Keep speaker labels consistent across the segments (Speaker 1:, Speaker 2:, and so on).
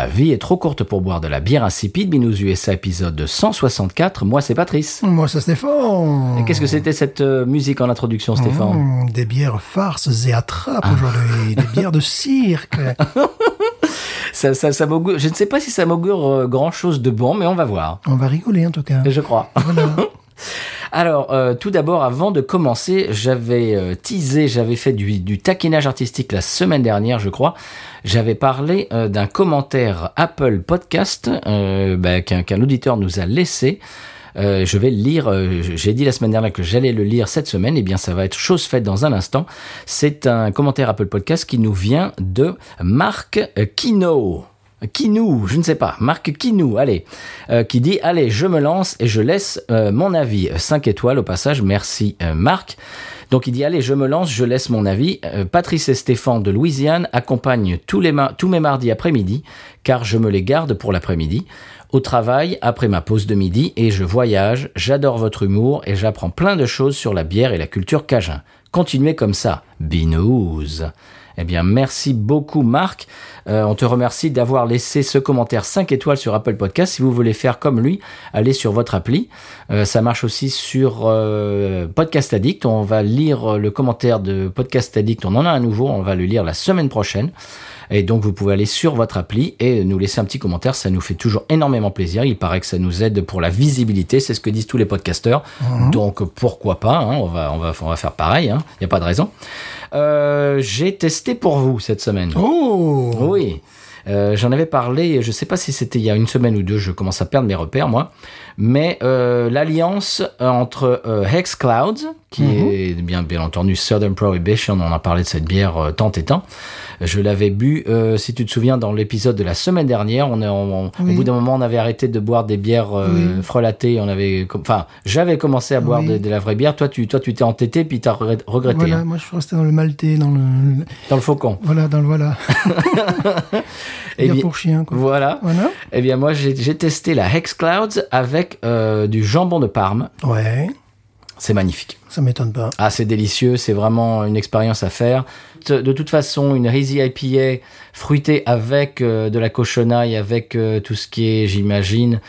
Speaker 1: La vie est trop courte pour boire de la bière insipide. Binous USA épisode 164. Moi, c'est Patrice.
Speaker 2: Moi, c'est Stéphane.
Speaker 1: Et qu'est-ce que c'était cette euh, musique en introduction, Stéphane
Speaker 2: Mmh, Des bières farces et attrapes aujourd'hui. Des bières de cirque.
Speaker 1: ça, ça, ça m'augure- Je ne sais pas si ça m'augure grand chose de bon, mais on va voir.
Speaker 2: On va rigoler en tout cas.
Speaker 1: Je crois.
Speaker 2: Voilà.
Speaker 1: Alors, euh, tout d'abord, avant de commencer, j'avais euh, teasé, j'avais fait du, taquinage artistique la semaine dernière, je crois. J'avais parlé euh, d'un commentaire Apple Podcast bah, qu'un auditeur nous a laissé. Je vais le lire. J'ai dit la semaine dernière que j'allais le lire cette semaine. Eh bien, ça va être chose faite dans un instant. C'est un commentaire Apple Podcast qui nous vient de Marc Kino. Kinou, je ne sais pas, Marc Kinou, allez, euh, qui dit Allez, je me lance et je laisse euh, mon avis. 5 étoiles au passage, merci euh, Marc. Donc il dit Allez, je me lance, je laisse mon avis. Euh, Patrice et Stéphane de Louisiane accompagnent tous, les tous mes mardis après-midi, car je me les garde pour l'après-midi. Au travail, après ma pause de midi, et je voyage, j'adore votre humour et j'apprends plein de choses sur la bière et la culture cajun. Continuez comme ça. Binous. Eh bien, merci beaucoup, Marc. Euh, on te remercie d'avoir laissé ce commentaire 5 étoiles sur Apple Podcast. Si vous voulez faire comme lui, allez sur votre appli. Euh, ça marche aussi sur euh, Podcast Addict. On va lire le commentaire de Podcast Addict. On en a un nouveau. On va le lire la semaine prochaine. Et donc, vous pouvez aller sur votre appli et nous laisser un petit commentaire. Ça nous fait toujours énormément plaisir. Il paraît que ça nous aide pour la visibilité. C'est ce que disent tous les podcasteurs. Donc, pourquoi pas hein, on, va, on, va, on va faire pareil. hein. Il n'y a pas de raison. Euh, J'ai testé pour vous cette semaine.
Speaker 2: Oh
Speaker 1: Oui. Euh, J'en avais parlé, je sais pas si c'était il y a une semaine ou deux, je commence à perdre mes repères moi, mais euh, l'alliance entre euh, Hex Clouds, qui est bien bien entendu Southern Prohibition, on a parlé de cette bière tant et tant, je l'avais bu, euh, si tu te souviens, dans l'épisode de la semaine dernière, on, a- on- on-
Speaker 2: Oui.
Speaker 1: au bout d'un moment on avait arrêté de boire des bières euh,
Speaker 2: Oui.
Speaker 1: frelatées, on avait, enfin j'avais commencé à boire
Speaker 2: Oui.
Speaker 1: de, de la vraie bière, toi tu toi tu t'es entêté puis t'as regret- regretté
Speaker 2: Voilà,
Speaker 1: hein,
Speaker 2: moi je suis resté dans le maltais, dans le.
Speaker 1: dans le faucon.
Speaker 2: Voilà, dans le voilà.
Speaker 1: Eh
Speaker 2: Bière
Speaker 1: bien,
Speaker 2: pour chien, quoi.
Speaker 1: Voilà.
Speaker 2: Voilà.
Speaker 1: Eh bien, moi, j'ai j'ai testé la Hex Clouds avec euh, du jambon de Parme.
Speaker 2: Ouais,
Speaker 1: C'est magnifique.
Speaker 2: ça m'étonne pas.
Speaker 1: Ah, c'est délicieux. C'est vraiment une expérience à faire. De, toute façon, une Hazy IPA fruitée avec euh, de la cochonaille, avec euh, tout ce qui est, j'imagine,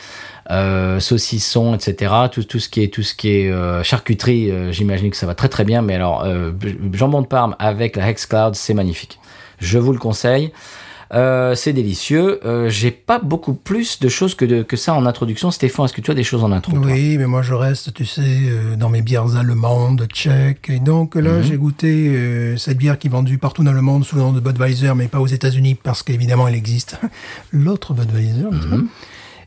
Speaker 1: euh, saucisson, etc. Tout, tout ce qui est, tout ce qui est charcuterie, j'imagine que ça va très très bien. Mais alors, jambon de Parme avec la Hex Clouds, c'est magnifique. Je vous le conseille. Euh, c'est délicieux. Euh, J'ai pas beaucoup plus de choses que, de, que ça en introduction. Stéphane, est-ce que tu as des choses en intro
Speaker 2: Oui, mais moi je reste, tu sais, euh, dans mes bières allemandes, tchèques. Et donc là,
Speaker 1: Mhm.
Speaker 2: j'ai goûté euh, cette bière qui est vendue partout dans le monde sous le nom de Budweiser, mais pas aux États-Unis parce qu'évidemment elle existe. L'autre Budweiser,
Speaker 1: Mhm.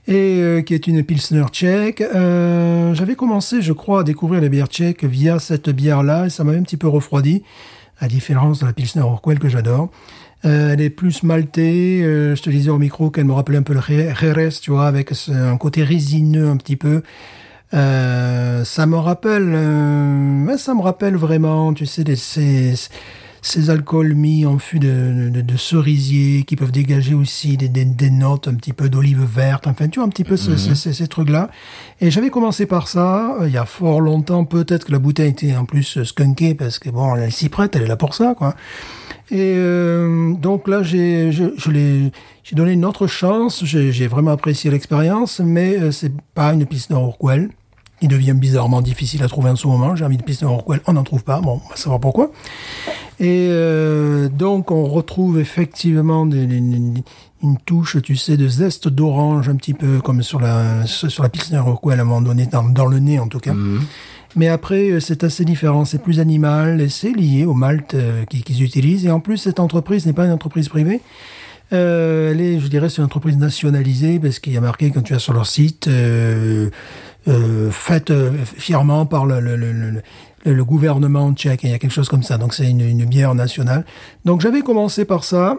Speaker 2: et euh, qui est une pilsner tchèque. Euh, J'avais commencé, je crois, à découvrir les bières tchèques via cette bière-là, et ça m'avait un petit peu refroidi, à différence de la pilsner Urquell que j'adore. Euh, elle est plus maltée. euh, je te disais au micro qu'elle me rappelait un peu le Jerez, tu vois, avec ce- un côté résineux un petit peu. Euh, ça me rappelle, euh, ça me rappelle vraiment, tu sais, des- ces, ces alcools mis en fût de, de, de cerisier qui peuvent dégager aussi des, des, des notes un petit peu d'olive verte, enfin, tu vois, un petit peu ce- ce- ces, ces trucs-là. Et j'avais commencé par ça, euh, il y a fort longtemps, peut-être que la bouteille était en plus skunkée, parce que bon, elle s'y prête, elle est là pour ça, quoi. Et euh, donc là, j'ai, donné une autre chance. J'ai, vraiment apprécié l'expérience, mais euh, c'est pas une Pilsner Urquell qui devient bizarrement difficile à trouver en ce moment. J'ai envie de Pilsner Urquell, on n'en trouve pas. Bon, on va savoir pourquoi. Et euh, donc, on retrouve effectivement une touche, tu sais, de zeste d'orange, un petit peu comme sur la sur la Pilsner Urquell à un moment donné, dans, dans le nez en tout cas. Mais après, euh, c'est assez différent, c'est plus animal et c'est lié au malt euh, qu'ils utilisent. Et en plus, cette entreprise n'est pas une entreprise privée. Euh, elle est, je dirais, c'est une entreprise nationalisée parce qu'il y a marqué quand tu vas sur leur site, euh, euh, faite euh, fièrement par le, le, le, le gouvernement tchèque. Il y a quelque chose comme ça. Donc c'est une, une bière nationale. Donc j'avais commencé par ça.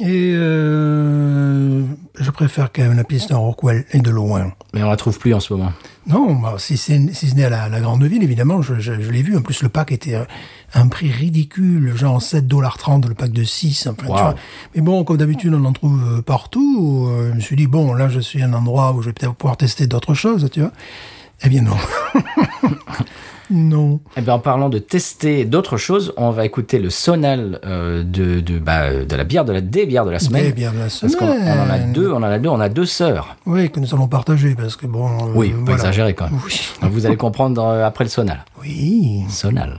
Speaker 2: Et euh, je préfère quand même la Pilsner Rockwell et de loin.
Speaker 1: Mais on la trouve plus en ce moment.
Speaker 2: Non, bah, si c'est si ce n'est à la, la grande ville, évidemment, je, je, je l'ai vu. En plus, le pack était un prix ridicule, genre 7,30$ le pack de 6. Enfin, tu
Speaker 1: Wow.
Speaker 2: vois. Mais bon, comme d'habitude, on en trouve euh, partout. Euh, je me suis dit, bon, là, je suis à un endroit où je vais peut-être pouvoir tester d'autres choses, tu vois. Eh bien, non. non.
Speaker 1: Eh bien, en parlant de tester d'autres choses, on va écouter le sonal euh, de, de, bah, de la bière de la des bières de la semaine.
Speaker 2: Des bières de la
Speaker 1: Parce qu'on on en a
Speaker 2: semaine.
Speaker 1: deux, on en a deux, on a deux sœurs.
Speaker 2: Oui, que nous allons partager, parce que bon... euh,
Speaker 1: Oui, faut pas
Speaker 2: voilà.
Speaker 1: exagérer quand même.
Speaker 2: Oui.
Speaker 1: Donc, vous allez comprendre euh, après le sonal.
Speaker 2: Oui.
Speaker 1: Sonal.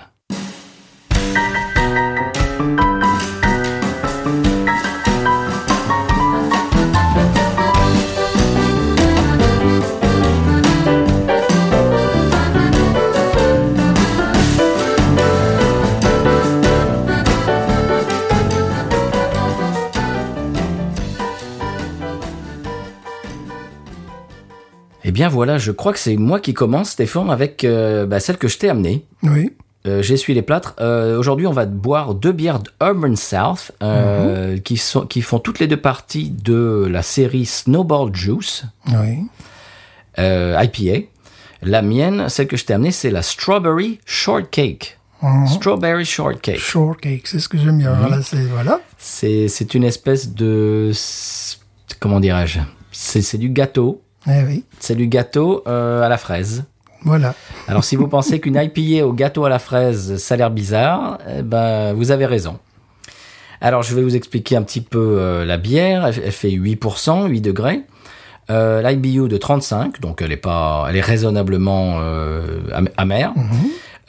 Speaker 1: Eh bien voilà, je crois que c'est moi qui commence, Stéphane, avec euh, bah, celle que je t'ai amenée.
Speaker 2: Oui.
Speaker 1: Euh, J'essuie les plâtres. Euh, Aujourd'hui, on va boire deux bières d'Urban South euh, qui, sont, qui font toutes les deux parties de la série Snowball Juice
Speaker 2: Oui.
Speaker 1: IPA. La mienne, celle que je t'ai amenée, c'est la Strawberry Shortcake.
Speaker 2: Mhm.
Speaker 1: Strawberry Shortcake.
Speaker 2: Shortcake, c'est ce que j'aime bien. Voilà, c'est... Voilà.
Speaker 1: Une espèce de... Comment dirais-je? C'est du gâteau.
Speaker 2: Eh oui.
Speaker 1: C'est du gâteau euh, à la fraise.
Speaker 2: Voilà.
Speaker 1: Alors si vous pensez qu'une IPA au gâteau à la fraise, ça a l'air bizarre, eh ben, vous avez raison. Alors je vais vous expliquer un petit peu euh, la bière. Elle, elle fait 8%, 8 degrés. Euh, L'IBU de 35, donc elle est pas, elle est raisonnablement am- amère.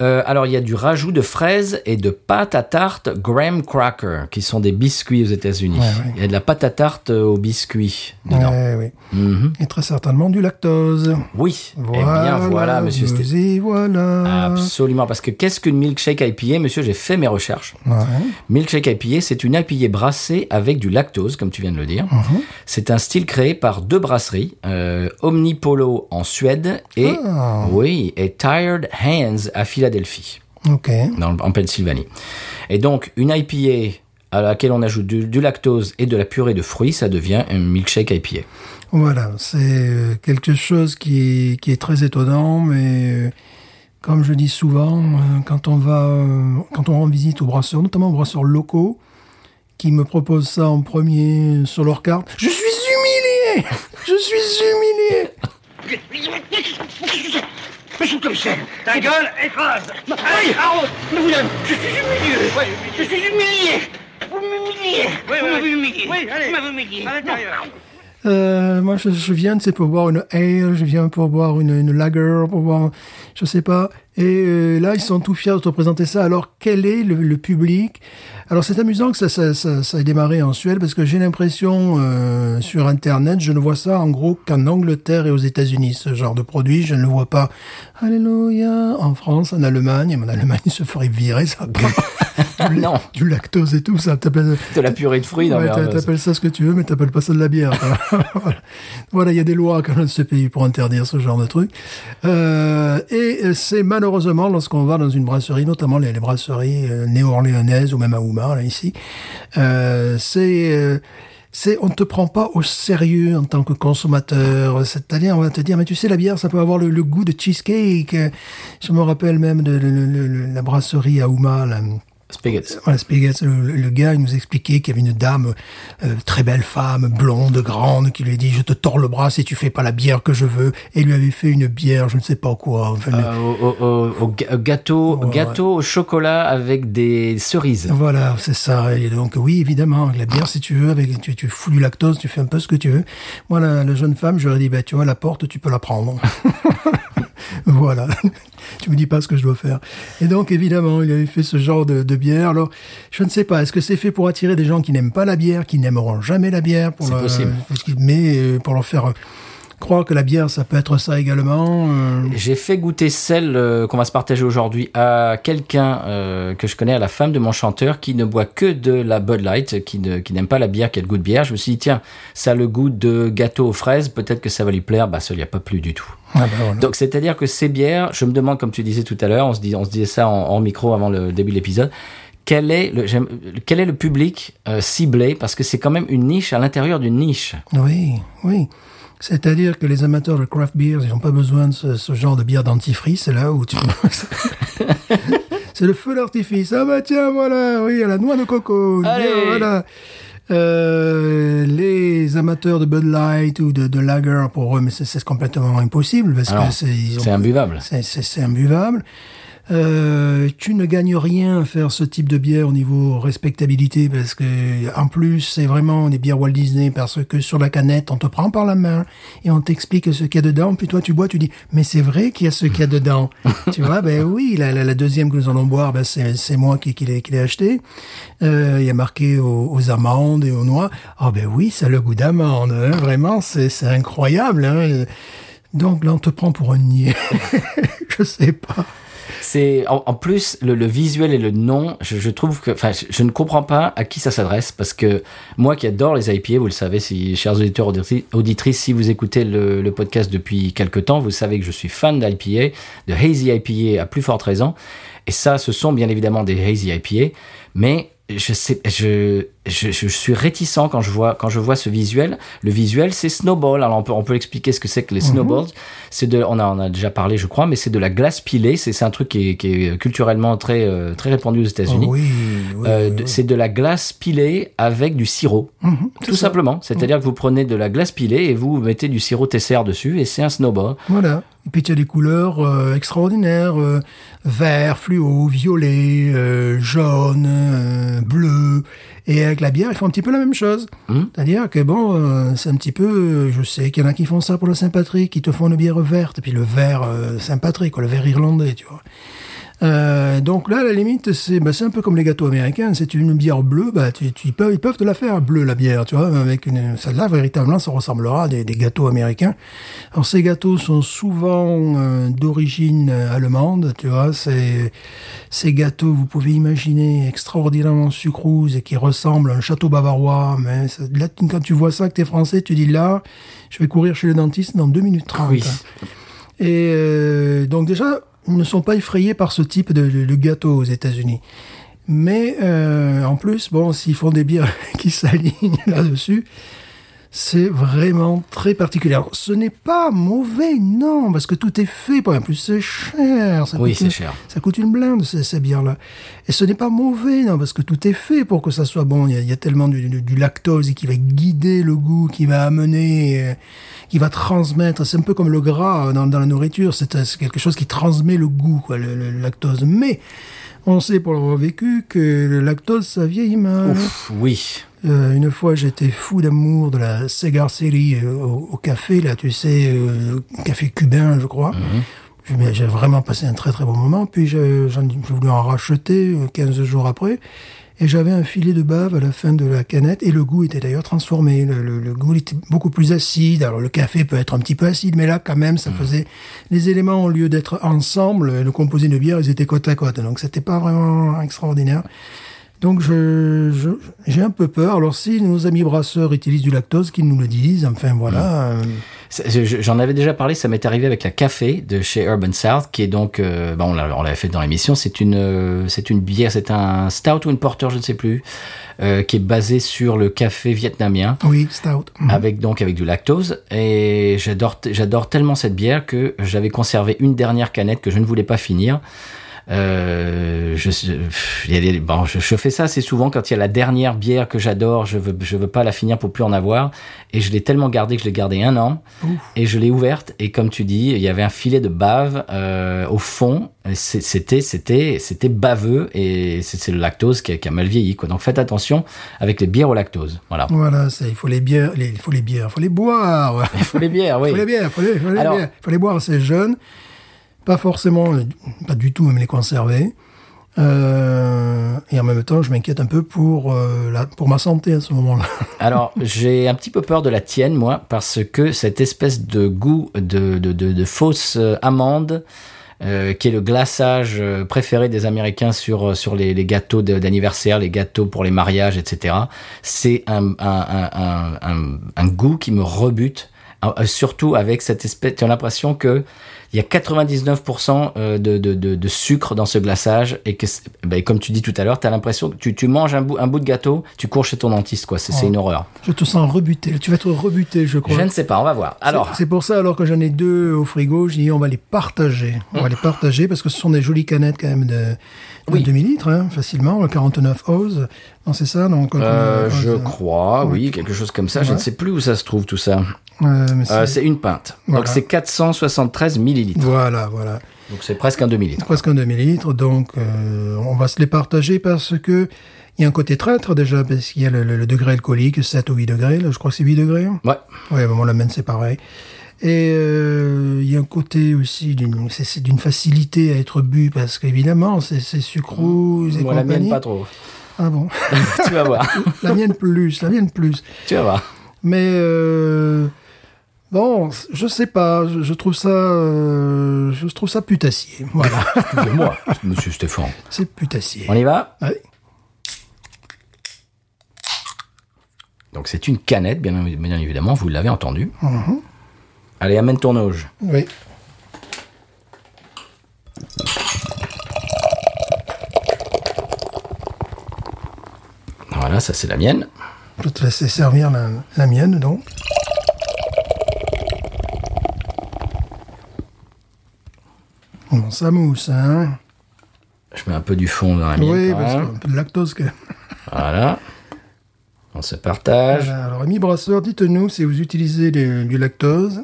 Speaker 1: Euh, alors il y a du rajout de fraises et de pâte à tarte graham cracker, qui sont des biscuits aux États-Unis.
Speaker 2: Ouais, ouais.
Speaker 1: Il y a de la pâte à tarte euh, aux biscuits dedans.
Speaker 2: Oui.
Speaker 1: Mhm.
Speaker 2: Et très certainement du lactose.
Speaker 1: Oui.
Speaker 2: Voilà,
Speaker 1: eh bien voilà, monsieur Stéphane.
Speaker 2: voilà.
Speaker 1: Absolument, parce que qu'est-ce qu'une milkshake IPA Monsieur, j'ai fait mes recherches. Milkshake IPA, c'est une IPA brassée avec du lactose, comme tu viens de le dire.
Speaker 2: Mhm.
Speaker 1: C'est un style créé par deux brasseries, euh, Omnipolo en Suède et,
Speaker 2: Ah.
Speaker 1: oui, et Tired Hands à Philadelphie,
Speaker 2: Ok.
Speaker 1: dans, en Pennsylvanie. Et donc, une IPA à laquelle on ajoute du, du lactose et de la purée de fruits, ça devient un milkshake IPA.
Speaker 2: Voilà, c'est euh, quelque chose qui est, qui est très étonnant, mais euh, comme je dis souvent, euh, quand on va, quand on rend visite aux brasseurs, notamment aux brasseurs locaux, qui me proposent ça en premier sur leur carte, je suis humilié, je suis humilié.
Speaker 3: Mais je suis comme ça. Ta gueule, écrase. Allez, arrête. Mais vous je suis humilié. Je suis humilié. Vous m'humiliez. vous m'avez humilié. Oui, allez. Vous m'avez humilié. À l'intérieur.
Speaker 2: Euh, moi, je, je viens, c'est pour boire une ale, je viens pour boire une, une lager, pour boire, je sais pas. Et euh, là, ils sont tout fiers de te présenter ça. Alors, quel est le, le public? Alors, c'est amusant que ça, ça, ça, ça ait démarré en Suède, parce que j'ai l'impression, euh, sur Internet, je ne vois ça en gros qu'en Angleterre et aux États-Unis, ce genre de produit. Je ne le vois pas, alléluia, en France, en Allemagne. En Allemagne, ils se ferait virer, ça. Du,
Speaker 1: non.
Speaker 2: du lactose et tout, ça. t'appelles-
Speaker 1: De la purée de fruits,
Speaker 2: Ouais, t'appelles ça ce que tu veux, mais t'appelles pas ça de la bière. voilà, il y a des lois quand même de ce pays pour interdire ce genre de truc. Euh, et c'est malheureusement lorsqu'on va dans une brasserie, notamment les, les brasseries euh, néo-orléanaises ou même à Oumar, là, ici, euh, c'est... euh, c'est on ne te prend pas au sérieux en tant que consommateur. C'est-à-dire, on va te dire, mais tu sais, la bière, ça peut avoir le, le goût de cheesecake. Je me rappelle même de, de- de- de- la brasserie à Ouma, là, Voilà, le, gars, il nous expliquait qu'il y avait une dame, euh, très belle femme, blonde, grande, qui lui a dit, je te tords le bras si tu fais pas la bière que je veux. Et lui avait fait une bière, je ne sais pas quoi. Enfin,
Speaker 1: Euh, au, au- au- gâteau,
Speaker 2: Ouais.
Speaker 1: gâteau au chocolat avec des cerises.
Speaker 2: Voilà, c'est ça. Et donc, oui, évidemment, la bière, si tu veux, avec, tu, tu fous du lactose, tu fais un peu ce que tu veux. Moi, la, la jeune femme, je lui ai dit, bah, tu vois, la porte, tu peux la prendre. voilà. tu me dis pas ce que je dois faire. Et donc, évidemment, il avait fait ce genre de, de bière. Alors, je ne sais pas, est-ce que c'est fait pour attirer des gens qui n'aiment pas la bière, qui n'aimeront jamais la bière, pour
Speaker 1: C'est possible.
Speaker 2: mais euh, pour leur faire croire que la bière, ça peut être ça également. euh,
Speaker 1: J'ai fait goûter celle euh, qu'on va se partager aujourd'hui à quelqu'un euh, que je connais, à la femme de mon chanteur, qui ne boit que de la Bud Light, qui ne- qui n'aime pas la bière, qui a le goût de bière. Je me suis dit, tiens, ça a le goût de gâteau aux fraises, peut-être que ça va lui plaire. Bah, ça lui a pas plu du tout.
Speaker 2: ah voilà.
Speaker 1: Donc, c'est-à-dire que ces bières, je me demande, comme tu disais tout à l'heure, on se, dit, on se disait ça en, en micro avant le début de l'épisode, quel est le, quel est le public euh, ciblé? Parce que c'est quand même une niche à l'intérieur d'une niche.
Speaker 2: Oui, oui. C'est-à-dire que les amateurs de craft beers, ils n'ont pas besoin de ce, ce genre de bière dentifrice, c'est là où tu... c'est le feu d'artifice. Ah bah tiens, voilà, oui, à la noix de coco.
Speaker 1: Allez.
Speaker 2: bière, voilà. Euh, les amateurs de Bud Light ou de, de Lager, pour eux, mais c'est complètement impossible parce
Speaker 1: Alors,
Speaker 2: que c'est
Speaker 1: imbuvable.
Speaker 2: c'est imbuvable. Euh, tu ne gagnes rien à faire ce type de bière au niveau respectabilité parce que en plus c'est vraiment des bières Walt Disney parce que sur la canette on te prend par la main et on t'explique ce qu'il y a dedans. Puis toi tu bois tu dis mais c'est vrai qu'il y a ce qu'il y a dedans. Tu vois ben oui la, la, la deuxième que nous allons boire ben c'est moi qui, qui l'ai acheté. Euh, il y a marqué aux, aux amandes et aux noix. Ah ben oui ça a le goût d'amande hein, vraiment c'est c'est incroyable hein. donc là on te prend pour un niais. Je sais pas
Speaker 1: C'est en, plus le, visuel et le nom. Je, trouve que, enfin, je, ne comprends pas à qui ça s'adresse parce que moi qui adore les IPA, vous le savez, si chers auditeurs auditri- auditrices, si vous écoutez le, le podcast depuis quelque temps, vous savez que je suis fan d'IPA, de hazy IPA à plus forte raison. Et ça, ce sont bien évidemment des hazy IPA, mais je sais, je, je, je suis réticent quand je vois quand je vois ce visuel. Le visuel, c'est Snowball. Alors on peut on peut expliquer ce que c'est que les Snowballs. C'est de, on a on a déjà parlé, je crois, mais c'est de la glace pilée. C'est c'est un truc qui est, qui est culturellement très euh, très répandu aux États-Unis.
Speaker 2: oui, oui,
Speaker 1: Euh,
Speaker 2: oui.
Speaker 1: C'est de la glace pilée avec du sirop,
Speaker 2: Mhm,
Speaker 1: tout
Speaker 2: ça.
Speaker 1: simplement. C'est-à-dire que vous prenez de la glace pilée et vous mettez du sirop Tesser dessus et c'est un snowball.
Speaker 2: Voilà. Et puis tu as des couleurs euh, extraordinaires, euh, vert, fluo, violet, euh, jaune, euh, bleu. Et avec la bière, ils font un petit peu la même chose.
Speaker 1: Mhm.
Speaker 2: C'est-à-dire que bon, euh, c'est un petit peu, euh, je sais qu'il y en a qui font ça pour le Saint-Patrick, qui te font une bière verte, et puis le vert Saint-Patrick, quoi, le vert irlandais, tu vois. Euh, donc là, à la limite, c'est bah, c'est un peu comme les gâteaux américains. C'est une bière bleue, bah, tu, tu- ils, peuvent, ils peuvent te la faire bleue, la bière, tu vois. Avec une, celle-là, véritablement, ça ressemblera à des, des gâteaux américains. Alors, ces gâteaux sont souvent euh, d'origine euh, allemande, tu vois. C'est ces gâteaux, vous pouvez imaginer, extraordinairement sucrose et qui ressemblent à un château bavarois. Mais ça- là, quand tu vois ça, que t'es français, tu dis là, je vais courir chez le dentiste dans 2 minutes 30.
Speaker 1: Oui.
Speaker 2: Et euh, donc déjà, ne sont pas effrayés par ce type de, gâteau aux États-Unis. Mais euh, en plus, bon, s'ils font des bières qui s'alignent là-dessus, c'est vraiment très particulier. Alors, ce n'est pas mauvais, non, parce que tout est fait. En plus, c'est cher. Ça
Speaker 1: Oui, c'est cher.
Speaker 2: Ça coûte une blinde, ces, ces bières-là. Et ce n'est pas mauvais, non, parce que tout est fait pour que ça soit bon. Il y a, il y a tellement du, du- du lactose qui va guider le goût, qui va amener, euh, qui va transmettre. C'est un peu comme le gras dans, dans la nourriture. C'est c'est quelque chose qui transmet le goût, quoi, le, le lactose. Mais on sait pour l'avoir vécu que le lactose, ça vieillit mal.
Speaker 1: Ouf, oui.
Speaker 2: Euh, une fois, j'étais fou d'amour de la Cigar City euh, au, au café, là, tu sais, euh, café cubain, je crois. Je- mais J'ai vraiment passé un très très bon moment. Puis je- j'ai voulu en racheter euh, 15 jours après. Et j'avais un filet de bave à la fin de la canette. Et le goût était d'ailleurs transformé. Le, le- le goût était beaucoup plus acide. Alors le café peut être un petit peu acide, mais là quand même, ça faisait... Les éléments, au lieu d'être ensemble, le composé de bière, ils étaient côte à côte. Donc c'était pas vraiment extraordinaire. Donc je j'ai un peu peur. Alors si nos amis brasseurs utilisent du lactose, qu'ils nous le disent. Enfin voilà.
Speaker 1: Je- J'en avais déjà parlé, ça m'est arrivé avec la café de chez Urban South, qui est donc, euh, bon, on l'a- on l'avait fait dans l'émission, c'est une, euh, c'est une bière, c'est un stout ou une porter, je ne sais plus, euh, qui est basé sur le café vietnamien.
Speaker 2: oui, stout. Mhm.
Speaker 1: avec donc avec du lactose et j'adore j'adore tellement cette bière que j'avais conservé une dernière canette que je ne voulais pas finir. Euh, je, je- il y a des- bon, je, je fais ça assez souvent quand il y a la dernière bière que j'adore, je veux, je veux pas la finir pour plus en avoir. Et je l'ai tellement gardée que je l'ai gardée un an. Et je l'ai ouverte. Et comme tu dis, il y avait un filet de bave euh, au fond. C'est- C'était, c'était, c'était baveux. Et c'est c'est le lactose qui a, qui a mal vieilli. Quoi. Donc faites attention avec les bières au lactose. Voilà.
Speaker 2: Voilà, c'est il faut les bières, les- il faut les bières, il faut les boire.
Speaker 1: Il faut les bières, oui.
Speaker 2: Il faut les bières, il faut les, faut les
Speaker 1: Alors-
Speaker 2: bières. faut les boire assez jeunes, pas forcément, pas du tout même les conserver. Euh, et en même temps, je m'inquiète un peu pour, euh, la, pour ma santé à ce moment-là.
Speaker 1: Alors, j'ai un petit peu peur de la tienne, moi, parce que cette espèce de goût de, de, de, fausse amande, euh, qui est le glaçage préféré des Américains sur, sur les, gâteaux d'anniversaire, les gâteaux pour les mariages, etc., c'est un, un, un, goût qui me rebute, surtout avec cette espèce... Tu as l'impression que il y a 99% euh, de, de, de, de sucre dans ce glaçage et que, c'est- ben, comme tu dis tout à l'heure, tu as l'impression que tu, tu manges un bout, un bout de gâteau, tu cours chez ton dentiste, quoi. C'est
Speaker 2: Oh.
Speaker 1: une horreur.
Speaker 2: Je te sens rebuté. Tu vas être rebuté, je crois.
Speaker 1: Je ne sais pas, on va voir. Alors,
Speaker 2: C'est pour ça, alors que j'en ai deux au frigo, j'ai dit on va les partager. On va les partager parce que ce sont des jolies canettes quand même de,
Speaker 1: Oui.
Speaker 2: demi-litres, hein, facilement, le 49 Oz. Non, c'est ça, donc.
Speaker 1: euh, je crois, oui, quelque chose comme ça. Je ne sais plus où ça se trouve tout ça.
Speaker 2: euh, c'est-
Speaker 1: Euh, une pinte. Donc c'est 473 millilitres.
Speaker 2: Voilà, voilà.
Speaker 1: Donc c'est presque un demi-litre.
Speaker 2: Presque un demi-litre, donc euh, on va se les partager parce que il y a un côté traître déjà, parce qu'il y a le, le- le degré alcoolique, 7 ou 8 degrés, là, je crois que c'est 8 degrés.
Speaker 1: Ouais.
Speaker 2: Ouais, bon, la mène c'est pareil. Et euh, il y a un côté aussi d'une facilité à être bu parce qu'évidemment c'est sucrose et
Speaker 1: Moi, la mienne,
Speaker 2: compagnie.
Speaker 1: pas trop.
Speaker 2: Ah bon?
Speaker 1: Tu vas voir.
Speaker 2: La mienne plus, la mienne plus.
Speaker 1: tu vas voir.
Speaker 2: Mais euh, bon, je sais pas, je, je trouve ça, euh, je trouve ça putassier. Voilà,
Speaker 1: moi, monsieur Stéphane.
Speaker 2: c'est putassier.
Speaker 1: On y va?
Speaker 2: Ouais.
Speaker 1: Donc c'est une canette, bien, bien évidemment, vous l'avez entendu.
Speaker 2: Mhm.
Speaker 1: Allez, amène ton auge.
Speaker 2: Oui.
Speaker 1: Voilà, ça c'est la mienne.
Speaker 2: Je vais te laisser servir la, la mienne, donc. Bon, ça mousse, hein
Speaker 1: Je mets un peu du fond dans la mienne.
Speaker 2: Oui, parce qu'il y a un peu de lactose.
Speaker 1: Voilà. On se partage.
Speaker 2: Voilà. Alors, amis brasseurs, dites-nous si vous utilisez du, du lactose.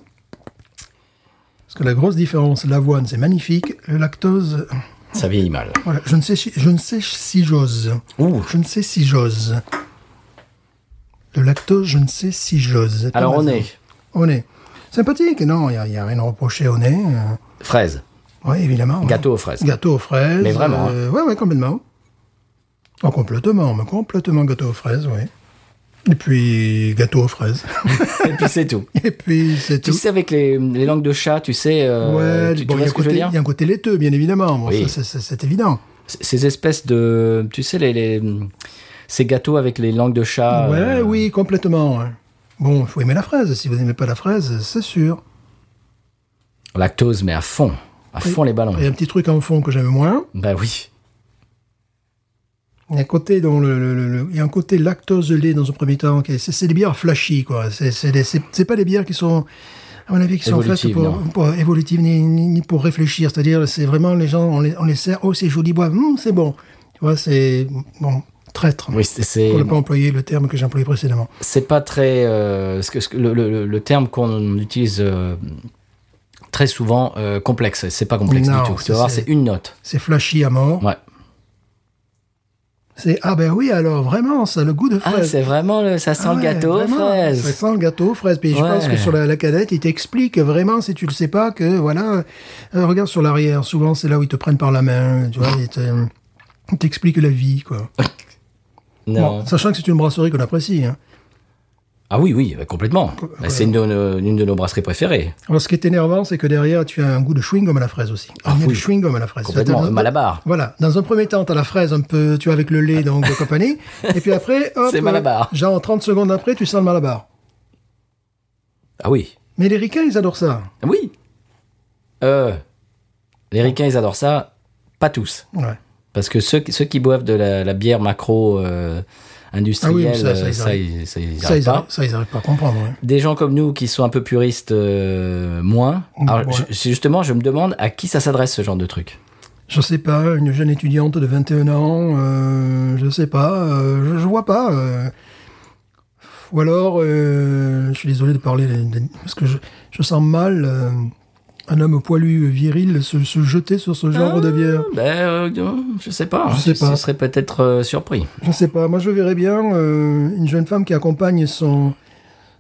Speaker 2: Parce que la grosse différence, l'avoine, c'est magnifique. Le lactose,
Speaker 1: Ça vieillit mal.
Speaker 2: voilà, je ne sais, si- je ne sais si j'ose.
Speaker 1: Ouh.
Speaker 2: Je ne sais si j'ose. Le lactose, je ne sais si j'ose.
Speaker 1: Alors on
Speaker 2: Thomas.
Speaker 1: est
Speaker 2: Au nez. Sympathique, non, il n'y a, y a rien à reprocher au nez.
Speaker 1: fraise.
Speaker 2: Oui, évidemment. ouais.
Speaker 1: Gâteau aux fraises.
Speaker 2: Gâteau aux fraises.
Speaker 1: Mais vraiment, hein.
Speaker 2: euh, ouais, ouais, complètement. Oh, complètement, mais complètement gâteau aux fraises, oui. Et puis, gâteau aux fraises.
Speaker 1: Et puis c'est tout.
Speaker 2: Et puis, c'est
Speaker 1: Tu
Speaker 2: tout.
Speaker 1: sais, avec les, les langues de chat, tu sais, euh,
Speaker 2: ouais,
Speaker 1: tu, tu
Speaker 2: bon, il y,
Speaker 1: vois
Speaker 2: a
Speaker 1: ce
Speaker 2: un
Speaker 1: que je veux
Speaker 2: côté-
Speaker 1: dire
Speaker 2: il y a un côté laiteux, bien évidemment. Bon,
Speaker 1: Oui.
Speaker 2: c'est- évident.
Speaker 1: Ces espèces de, tu sais, les, les- ces gâteaux avec les langues de chat.
Speaker 2: ouais,
Speaker 1: euh,
Speaker 2: oui, complètement. ouais. Bon, il faut aimer la fraise. Si vous n'aimez pas la fraise, c'est sûr.
Speaker 1: Lactose, mais à fond, à fond les ballons.
Speaker 2: Il y a un petit truc en fond que j'aime moins.
Speaker 1: Bah oui.
Speaker 2: Il y a un côté, dans le, le- le- le- il y a un côté lactose lait dans un premier temps. C'est des bières flashy, quoi. C'est pas des bières qui sont, à mon avis, qui sont faites pour, pour évolutives ni, ni, ni pour réfléchir. C'est-à-dire, c'est vraiment les gens, on les, on les sert. Oh, c'est joli, bois. Hum, c'est bon. Tu vois, c'est bon, traître.
Speaker 1: Oui, c'est- c'est
Speaker 2: Pour ne pas employer le terme que j'ai employé précédemment.
Speaker 1: c'est pas très euh, ce que, ce que- le, le- le terme qu'on utilise euh, très souvent euh, complexe. C'est pas complexe
Speaker 2: Non,
Speaker 1: du tout. Tu vas voir,
Speaker 2: c'est-
Speaker 1: une note.
Speaker 2: C'est flashy à mort.
Speaker 1: Ouais.
Speaker 2: C'est ah ben oui, alors vraiment, ça a le goût de
Speaker 1: Ah,
Speaker 2: fraise.
Speaker 1: c'est vraiment le, ça sent
Speaker 2: Ah
Speaker 1: le
Speaker 2: ouais,
Speaker 1: gâteau
Speaker 2: vraiment,
Speaker 1: fraises.
Speaker 2: Ça sent le gâteau aux fraises. Puis je pense que sur la, la cadette, il t'explique vraiment, si tu le sais pas, que voilà, euh, regarde sur l'arrière. Souvent, c'est là où ils te prennent par la main. Tu vois, ils te- ils t'expliquent la vie, quoi.
Speaker 1: Non.
Speaker 2: Bon, sachant que c'est une brasserie qu'on apprécie. Hein.
Speaker 1: Ah oui, oui, bah, complètement. Bah, c'est une de, nos, une de nos brasseries préférées.
Speaker 2: Alors, ce qui est énervant, c'est que derrière, tu as un goût de chewing-gum à la fraise aussi.
Speaker 1: Ah
Speaker 2: un
Speaker 1: oui.
Speaker 2: chewing-gum à la fraise.
Speaker 1: Complètement, euh, Malabar.
Speaker 2: Voilà. Dans un premier temps, tu as la fraise un peu, tu vois, avec le lait, donc, de compagnie. Et puis après, hop.
Speaker 1: C'est Malabar.
Speaker 2: euh, Genre, 30 secondes après, tu sens le malabar.
Speaker 1: Ah oui.
Speaker 2: Mais les ricains, ils adorent ça.
Speaker 1: Ah Oui. Euh, les ricains, ils adorent ça. Pas tous.
Speaker 2: Ouais.
Speaker 1: Parce que ceux, qui- ceux qui boivent de la, la bière macro euh, industrielle,
Speaker 2: Ah oui, ça, ça, ils
Speaker 1: ça,
Speaker 2: arrivent.
Speaker 1: ils, ça, ils
Speaker 2: Ça,
Speaker 1: arrivent
Speaker 2: ils
Speaker 1: pas.
Speaker 2: arrivent, ça, ils arrivent pas à comprendre. ouais.
Speaker 1: Des gens comme nous qui sont un peu puristes, euh, moins. Alors,
Speaker 2: Ouais.
Speaker 1: je- c'est justement, je me demande à qui ça s'adresse ce genre de truc.
Speaker 2: Je sais pas, une jeune étudiante de 21 ans, euh, je sais pas, euh, je, je vois pas. euh. Ou alors, je suis désolé de parler, parce que je, je sens mal un homme poilu viril se, se jeter sur ce genre de bière.
Speaker 1: Ben, euh, je sais pas.
Speaker 2: Je sais
Speaker 1: Je
Speaker 2: pas.
Speaker 1: serais peut-être euh, surpris.
Speaker 2: Je sais pas, moi je verrais bien euh, une jeune femme qui accompagne son,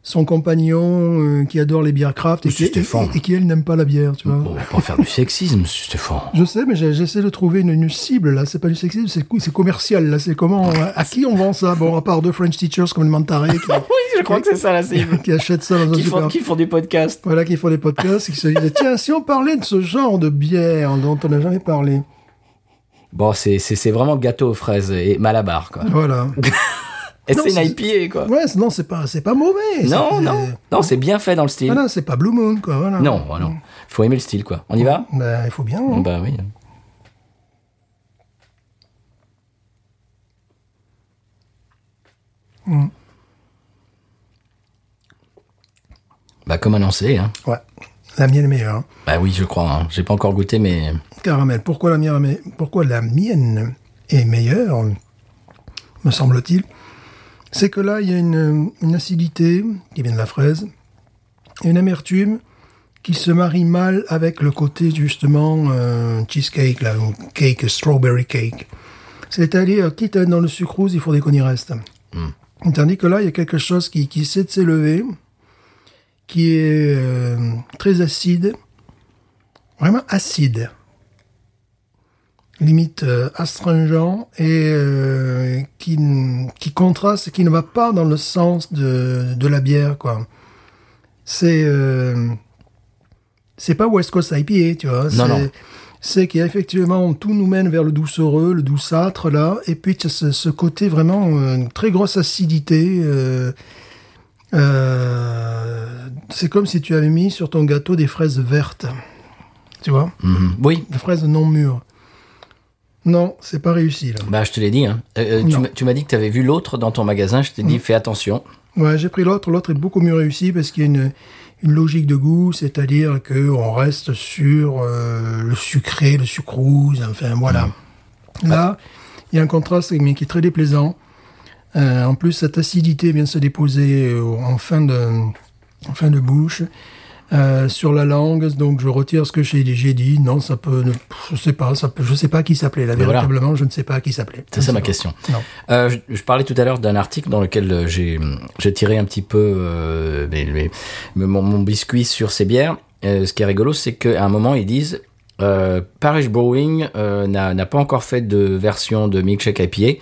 Speaker 2: son compagnon euh, qui adore les bières craft et qui, et,
Speaker 1: Stéphane.
Speaker 2: et qui, elle, n'aime pas la bière, tu vois.
Speaker 1: Bon, on va pas faire du sexisme, Stéphane.
Speaker 2: Je sais, mais j'essaie de trouver une, une cible, là. C'est pas du sexisme, c'est commercial, là. C'est comment, à qui on vend ça? Bon, à part deux French teachers comme le Mantaré qui,
Speaker 1: Oui, je crois que c'est ça la cible.
Speaker 2: qui achètent ça dans un
Speaker 1: qui, font,
Speaker 2: super...
Speaker 1: qui font du podcast.
Speaker 2: Voilà, qui font des podcasts et qui se disent, tiens, si on parlait de ce genre de bière dont on n'a jamais parlé.
Speaker 1: Bon, c'est c'est- c'est vraiment gâteau aux fraises et malabar, quoi.
Speaker 2: Voilà.
Speaker 1: Et
Speaker 2: Non,
Speaker 1: c'est une
Speaker 2: c'est-
Speaker 1: IPA, quoi.
Speaker 2: Ouais, non, c'est pas, c'est pas mauvais.
Speaker 1: Non, non, non, c'est bien fait dans le style.
Speaker 2: Voilà, c'est pas Blue Moon, quoi. Voilà.
Speaker 1: Non, oh non. Faut aimer le style, quoi. On y va?
Speaker 2: Ben, il faut bien. hein.
Speaker 1: Bah oui. Bah comme annoncé, hein.
Speaker 2: Ouais. La mienne est meilleure. hein.
Speaker 1: Bah oui, je crois. Hein. J'ai pas encore goûté, mais
Speaker 2: Caramel. Pourquoi la mienne, pourquoi la mienne est meilleure, me semble-t-il C'est que là, il y a une, une acidité qui vient de la fraise, et une amertume qui se marie mal avec le côté justement euh, cheesecake, là, ou cake, strawberry cake. C'est-à-dire, quitte à être dans le sucrose, il faudrait qu'on y reste. Tandis que là, il y a quelque chose qui, qui essaie de s'élever, qui est euh, très acide, vraiment acide, limite euh, astringent et euh, qui, qui contraste, qui ne va pas dans le sens de, de la bière, quoi. C'est euh, c'est pas West Coast IPA, tu vois.
Speaker 1: Non,
Speaker 2: c'est-
Speaker 1: non.
Speaker 2: C'est qu'effectivement, tout nous mène vers le doucereux, le douceâtre, là, et puis ce, ce côté vraiment, une très grosse acidité. euh, euh, c'est comme si tu avais mis sur ton gâteau des fraises vertes. Tu vois
Speaker 1: Mhm. oui.
Speaker 2: Des fraises non mûres. Non, c'est pas réussi, là.
Speaker 1: Bah je te l'ai dit. Hein. Euh, euh, tu m'as- dit que tu avais vu l'autre dans ton magasin. Je t'ai dit fais attention.
Speaker 2: Ouais, j'ai pris l'autre. L'autre est beaucoup mieux réussi parce qu'il y a une, une logique de goût, c'est-à-dire que on reste sur euh, le sucré, le sucrose, enfin voilà. Là, il y a un contraste mais qui est très déplaisant. Euh, en plus, cette acidité vient se déposer en fin de, en fin de bouche. Euh, sur la langue, donc je retire ce que j'ai dit. Non, ça peut, ne- je sais pas, ça peut, je sais pas à qui s'appelait. Là,
Speaker 1: Mais voilà.
Speaker 2: véritablement, je ne sais pas à qui s'appelait.
Speaker 1: C'est ça ma
Speaker 2: pas.
Speaker 1: question. Euh, je, je parlais tout à l'heure d'un article dans lequel euh, j'ai tiré un petit peu euh, mes- mes- mon, mon biscuit sur ces bières. Ce qui est rigolo, c'est qu'à un moment, ils disent Parish Brewing n'a n'a pas encore fait de version de milkshake IPA,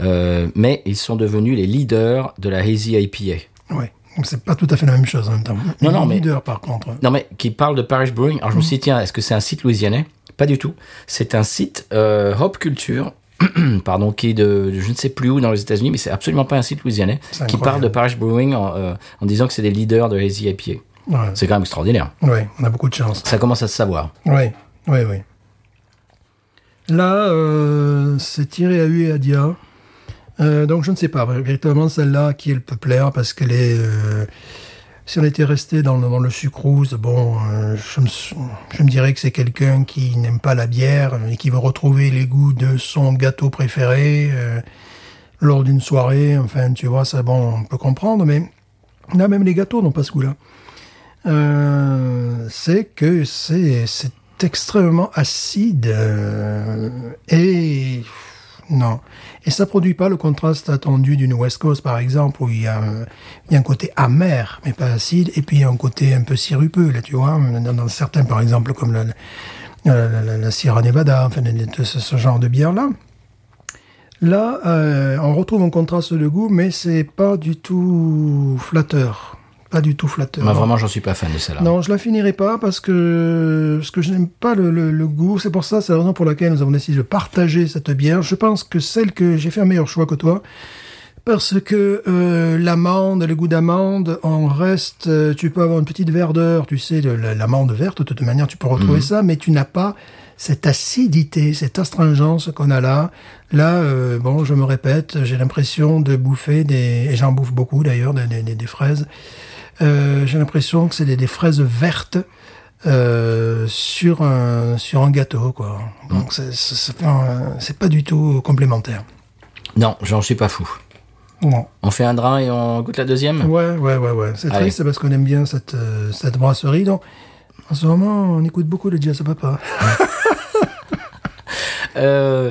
Speaker 1: euh, mais ils sont devenus les leaders de la hazy IPA.
Speaker 2: Ouais. Donc, C'est pas tout à fait la même chose en même temps.
Speaker 1: Non, non, mais-
Speaker 2: Leader, par contre.
Speaker 1: Non, mais qui parle de Parish Brewing. Alors je me suis dit, tiens, est-ce que c'est un site louisianais? Pas du tout. C'est un site euh, Hop Culture. Pardon, qui est de je ne sais plus où dans les États-Unis, mais c'est absolument pas un site louisianais qui parle de Parish Brewing en, euh, en disant que c'est des leaders de Hazy IPA.
Speaker 2: Ouais.
Speaker 1: C'est quand même extraordinaire.
Speaker 2: Ouais, on a beaucoup de chance.
Speaker 1: Ça commence à se savoir.
Speaker 2: Oui, oui, oui. Là, euh, c'est tiré à U et à Dia. Euh, donc je ne sais pas, véritablement celle-là, qui elle peut plaire, parce qu'elle est... euh, si on était resté dans, le- dans le sucrose, bon, euh, je, me, je me dirais que c'est quelqu'un qui n'aime pas la bière et qui veut retrouver les goûts de son gâteau préféré lors d'une soirée. Enfin, tu vois, ça, bon, on peut comprendre, mais là, même les gâteaux n'ont pas ce goût-là. C'est que c'est extrêmement acide et non et ça produit pas le contraste attendu d'une West Coast par exemple où il y a un, côté amer mais pas acide et puis il y a un côté un peu sirupeux là tu vois dans, certains par exemple comme la, Sierra Nevada enfin ce, genre de bière là là euh, on retrouve un contraste de goût mais c'est pas du tout flatteur pas du tout flatteur
Speaker 1: Moi, vraiment, j'en suis pas fan de celle-là.
Speaker 2: non, je la finirai pas parce que parce que je n'aime pas le, le- le goût. C'est pour ça, c'est la raison pour laquelle nous avons décidé de partager cette bière. Je pense que celle que j'ai fait un meilleur choix que toi. Parce que euh, l'amande, le goût d'amande, on reste. euh, tu peux avoir une petite verdeur, tu sais, de la- l'amande verte. De toute manière, tu peux retrouver ça, mais tu n'as pas cette acidité, cette astringence qu'on a là. Là, euh, bon, je me répète, j'ai l'impression de bouffer des, et j'en bouffe beaucoup d'ailleurs, des, des- des fraises. Euh, j'ai l'impression que c'est des, des fraises vertes euh, sur un sur un gâteau quoi. Donc c'est c'est- pas, du tout complémentaire.
Speaker 1: Non, j'en suis pas fou.
Speaker 2: Non.
Speaker 1: On fait un drain et on goûte la deuxième?
Speaker 2: Ouais ouais ouais ouais. C'est triste parce qu'on aime bien cette euh, cette brasserie. Donc en ce moment on écoute beaucoup de jazz à papa.
Speaker 1: Euh,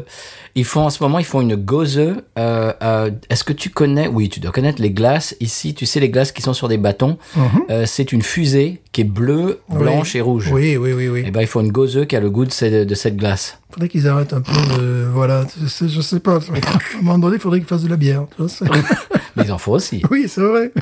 Speaker 1: ils font en ce moment, ils font une gauze. Euh, euh, Est-ce que tu connais Oui, tu dois connaître les glaces. Ici, tu sais les glaces qui sont sur des bâtons. Euh, c'est une fusée qui est bleue, blanche
Speaker 2: Oui.
Speaker 1: et rouge.
Speaker 2: Oui, oui, oui, oui.
Speaker 1: Et ben, il faut une gauze qui a le goût de, ces- de cette glace.
Speaker 2: faudrait qu'ils arrêtent un peu de... Voilà, je sais pas. À un moment donné, il faudrait qu'ils fassent de la bière.
Speaker 1: Mais il en faut aussi.
Speaker 2: oui, c'est vrai.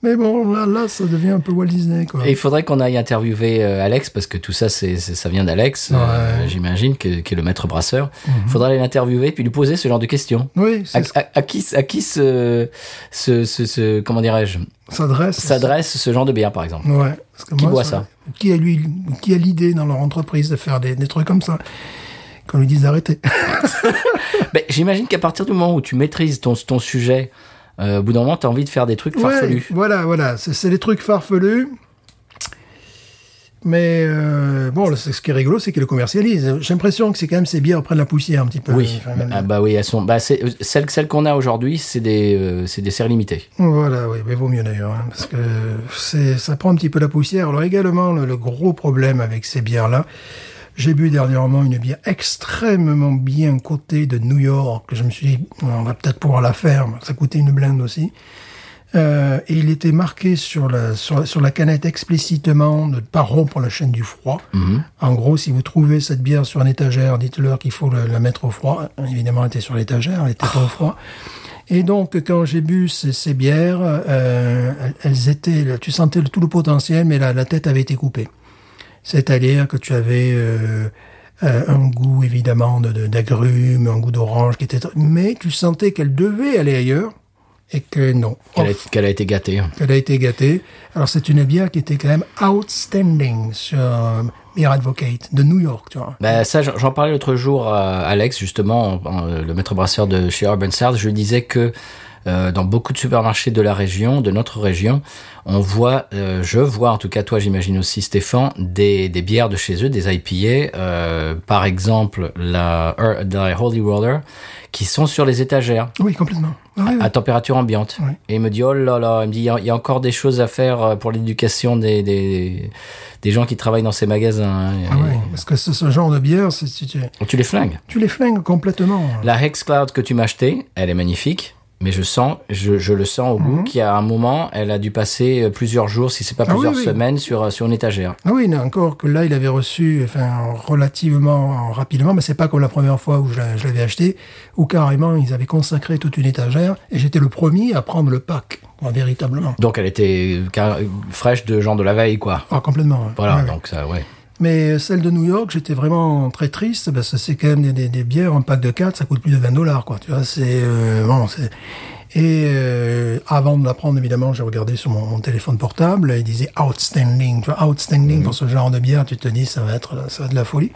Speaker 2: Mais bon, là, là, ça devient un peu Walt Disney, quoi.
Speaker 1: Et il faudrait qu'on aille interviewer euh, Alex parce que tout ça, c'est, ça vient d'Alex, euh,
Speaker 2: Ouais.
Speaker 1: J'imagine, qui est le maître brasseur. Il faudrait aller l'interviewer puis lui poser ce genre de questions.
Speaker 2: Oui,
Speaker 1: À,
Speaker 2: c'est-
Speaker 1: à- à qui, à qui comment dirais-je,
Speaker 2: s'adresse.
Speaker 1: s'adresse ce genre de bière, par exemple
Speaker 2: Ouais. Parce que
Speaker 1: Qui
Speaker 2: moi,
Speaker 1: boit ça?
Speaker 2: Qui a, lui, qui a l'idée dans leur entreprise de faire des, des trucs comme ça? Qu'on lui dise d'arrêter.
Speaker 1: Ben, J'imagine qu'à partir du moment où tu maîtrises ton, ton sujet, au bout d'un moment, tu as envie de faire des trucs
Speaker 2: Ouais,
Speaker 1: farfelus.
Speaker 2: voilà, voilà. C'est des trucs farfelus. Mais euh, bon, ce qui est rigolo, c'est qu'ils le commercialisent. J'ai l'impression que c'est quand même ces bières prennent la poussière un petit peu.
Speaker 1: Oui,
Speaker 2: Enfin,
Speaker 1: ah bah oui, elles sont. Bah euh, celles, celles qu'on a aujourd'hui, c'est des, euh, c'est des serres limitées.
Speaker 2: Voilà, oui, mais vaut mieux d'ailleurs, hein, parce que ça prend un petit peu la poussière. Alors également, le, le gros problème avec ces bières-là, j'ai bu dernièrement une bière extrêmement bien cotée de New York. Je me suis dit, on va peut-être pouvoir la faire. Ça coûtait une blinde aussi. Euh, et il était marqué sur la, sur, sur la canette explicitement de ne pas rompre la chaîne du froid. En gros, si vous trouvez cette bière sur une étagère, dites-leur qu'il faut le- la mettre au froid. Évidemment, elle était sur l'étagère, elle était pas au froid. Et donc, quand j'ai bu ces, ces bières, euh, elles- elles étaient, tu sentais le- tout le potentiel, mais la, la tête avait été coupée. C'est-à-dire que tu avais euh, euh, un goût évidemment de- de- d'agrumes, un goût d'orange qui était, mais tu sentais qu'elle devait aller ailleurs et que non.
Speaker 1: Qu'elle a, qu'elle été gâtée.
Speaker 2: Elle a été gâtée. Alors c'est une bière qui était quand même outstanding sur euh, Beer Advocate de New York, tu vois.
Speaker 1: Bah, ça, j'en parlais l'autre jour à Alex, justement, en- en- le maître brasseur de chez Urban Sard. Je lui disais que euh, dans beaucoup de supermarchés de la région, de notre région, on voit, euh, je vois, en tout cas toi, j'imagine aussi, Stéphane, des, des bières de chez eux, des IPA, euh, par exemple la, Holy Roller, qui sont sur les étagères.
Speaker 2: Oui, complètement. Oui, oui.
Speaker 1: à température ambiante. Et il me dit, oh là là, il me dit, il y a- il y, a encore des choses à faire pour l'éducation des, des, des gens qui travaillent dans ces magasins. hein.
Speaker 2: Ah ouais, parce que ce, ce genre de bière, c'est, Tu
Speaker 1: les flingues.
Speaker 2: tu les flingues complètement.
Speaker 1: La Hex Cloud que tu m'as achetée, elle est magnifique. Mais je sens, je, je le sens au goût qu'il y a un moment, elle a dû passer euh, plusieurs jours, si c'est pas.
Speaker 2: Ah
Speaker 1: plusieurs
Speaker 2: oui.
Speaker 1: semaines, sur, euh, sur une étagère.
Speaker 2: Ah oui, non, encore que là, il avait reçu, enfin, relativement rapidement, mais c'est pas comme la première fois où je, l'a- je l'avais acheté, où carrément, ils avaient consacré toute une étagère, et j'étais le premier à prendre le pack, véritablement.
Speaker 1: Donc elle était car- fraîche de genre de la veille, quoi.
Speaker 2: Ah, complètement.
Speaker 1: Voilà,
Speaker 2: ouais.
Speaker 1: donc ça, ouais.
Speaker 2: Mais celle de New York, j'étais vraiment très triste parce que c'est quand même des, des, des bières, un pack de 4, ça coûte plus de 20 dollars, quoi. Tu vois, c'est euh, bon, c'est et euh, avant de la prendre, évidemment, j'ai regardé sur mon, mon téléphone portable, il disait outstanding, tu vois, outstanding pour ce genre de bière, tu te dis ça va être ça va être de la folie.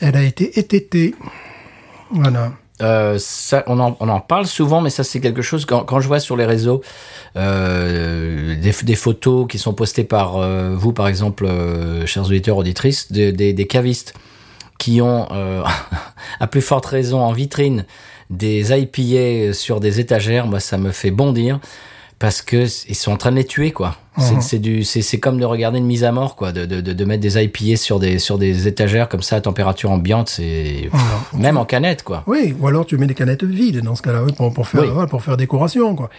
Speaker 2: Elle a été ététée. Voilà.
Speaker 1: Euh, on, en, parle souvent, mais ça c'est quelque chose quand, quand je vois sur les réseaux euh, des, photos qui sont postées par euh, vous, par exemple, chers auditeurs auditrices, de- des, cavistes qui ont, à plus forte raison, en vitrine des IPA sur des étagères. Moi, ça me fait bondir parce que ils sont en train de les tuer, quoi. C'est- C'est du, c'est comme de regarder une mise à mort, quoi, de, de, de, mettre des IPA sur des sur des étagères comme ça à température ambiante, c'est même en canette, quoi.
Speaker 2: Oui, ou alors tu mets des canettes vides dans ce cas-là, oui, pour, pour faire
Speaker 1: Oui.
Speaker 2: voilà, pour faire décoration, quoi.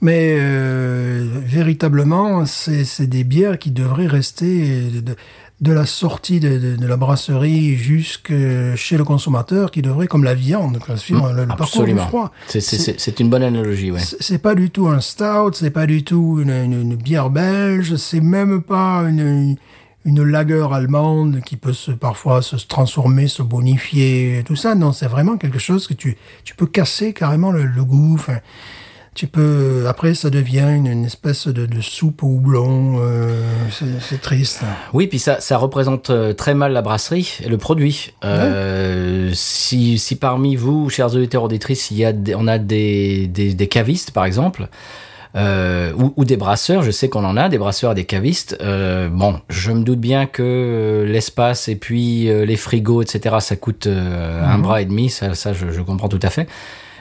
Speaker 2: Mais euh, véritablement, c'est des bières qui devraient rester de, la sortie de, de- de la brasserie jusque chez le consommateur, qui devrait, comme la viande, suivre le, le parcours du
Speaker 1: Absolument.
Speaker 2: froid.
Speaker 1: C'est- une bonne analogie, ouais.
Speaker 2: C'est pas du tout un stout, c'est pas du tout une, une- une bière belge, c'est même pas une, une lager allemande qui peut se, parfois se transformer, se bonifier, tout ça. Non, c'est vraiment quelque chose que tu, tu peux casser carrément le, le goût. Enfin, tu peux, après, ça devient une, une espèce de, de soupe au houblon. euh, c'est- triste.
Speaker 1: Oui, puis ça, ça représente euh, très mal la brasserie et le produit. Euh, si, si parmi vous, chers auditeurs auditrices, il y a des- on a des, des, des cavistes, par exemple, euh, ou, ou des brasseurs, je sais qu'on en a, des brasseurs et des cavistes. Euh, bon, je me doute bien que euh, l'espace et puis euh, les frigos, etc., ça coûte euh, un bras et demi, ça, ça je, je comprends tout à fait.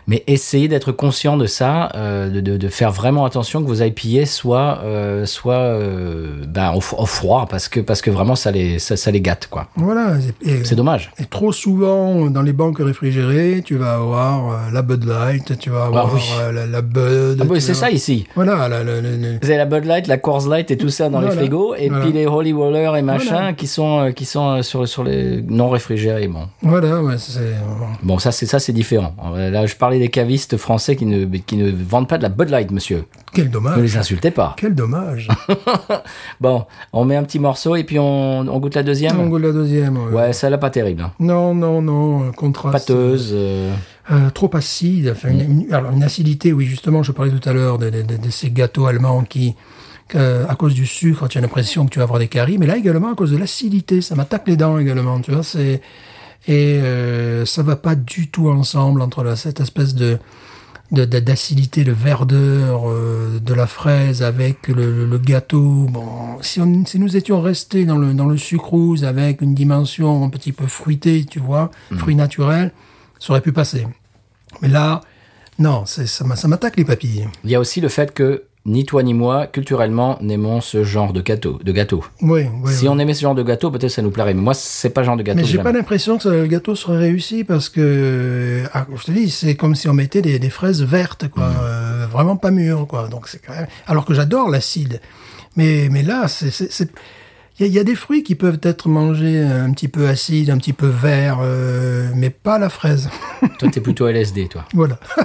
Speaker 1: Mais essayez d'être conscient de ça, euh, de, de, de faire vraiment attention que vos IPA soient, euh, soient euh, ben, au, au froid, parce que, parce que vraiment ça les, ça, ça les gâte. quoi.
Speaker 2: Voilà.
Speaker 1: C'est dommage.
Speaker 2: et trop souvent, dans les banques réfrigérées, tu vas avoir euh, la Bud Light, tu vas avoir
Speaker 1: Ah oui.
Speaker 2: euh, la, la Bud.
Speaker 1: Ah oui, c'est ça ici.
Speaker 2: Voilà, la, la-
Speaker 1: Vous avez la Bud Light, la Coors Light et tout ça dans les
Speaker 2: Voilà.
Speaker 1: frigos, et
Speaker 2: Voilà.
Speaker 1: puis les Holy Roller et machin
Speaker 2: Voilà.
Speaker 1: qui sont, qui sont sur, sur les non réfrigérés. Bon,
Speaker 2: voilà, ouais, c'est.
Speaker 1: bon ça c'est différent. Là, je parlais des cavistes français qui ne, qui ne vendent pas de la Bud Light, monsieur.
Speaker 2: Quel
Speaker 1: Ne
Speaker 2: dommage.
Speaker 1: les insultez pas.
Speaker 2: Quel dommage.
Speaker 1: Bon, on met un petit morceau et puis on, on goûte la deuxième.
Speaker 2: On goûte la deuxième. ouais.
Speaker 1: Ouais, celle-là pas terrible. hein.
Speaker 2: Non, non, non, euh, contraste.
Speaker 1: Pâteuse. euh,
Speaker 2: Euh, trop acide. Enfin, une, une- alors une acidité, oui, justement, je parlais tout à l'heure de, de- de- de ces gâteaux allemands qui, à cause du sucre, tu as l'impression que tu vas avoir des caries, mais là également à cause de l'acidité, ça m'attaque les dents également, tu vois, c'est et euh, ça va pas du tout ensemble entre la, cette espèce de de- de- d'acidité, de verdeur euh, de la fraise avec le, le- le gâteau. Bon, si, on, si nous étions restés dans le, dans le sucrose avec une dimension un petit peu fruitée, tu vois, fruit naturel, ça aurait pu passer. Mais là, non, ça m'attaque les papilles.
Speaker 1: Il y a aussi le fait que ni toi ni moi, culturellement, n'aimons ce genre de gâteau. De gâteau.
Speaker 2: Oui, oui.
Speaker 1: si
Speaker 2: oui.
Speaker 1: on aimait ce genre de gâteau, peut-être ça nous plairait. Mais moi, c'est pas le genre de gâteau.
Speaker 2: Mais j'ai pas l'impression que le gâteau serait réussi parce que, ah, je te dis, c'est comme si on mettait des, des fraises vertes, quoi, euh, vraiment pas mûres, quoi. Donc c'est quand même. Alors que j'adore l'acide, mais mais là, c'est c'est c'est- il y, a- il y a des fruits qui peuvent être mangés un petit peu acides, un petit peu verts, euh, mais pas la fraise.
Speaker 1: Toi, t'es plutôt LSD, toi.
Speaker 2: voilà.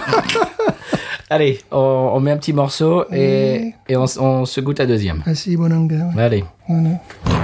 Speaker 1: Allez, on, on met un petit morceau et, et on, se goûte la deuxième.
Speaker 2: Ah.
Speaker 1: Allez.
Speaker 2: Voilà.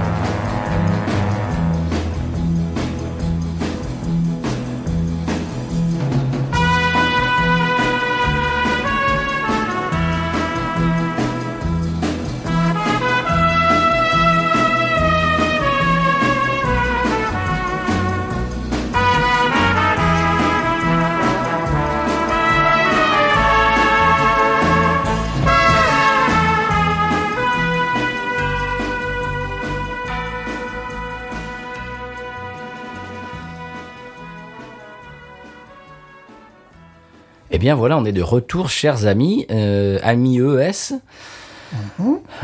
Speaker 1: Bien voilà, on est de retour, chers amis, euh, amis ES,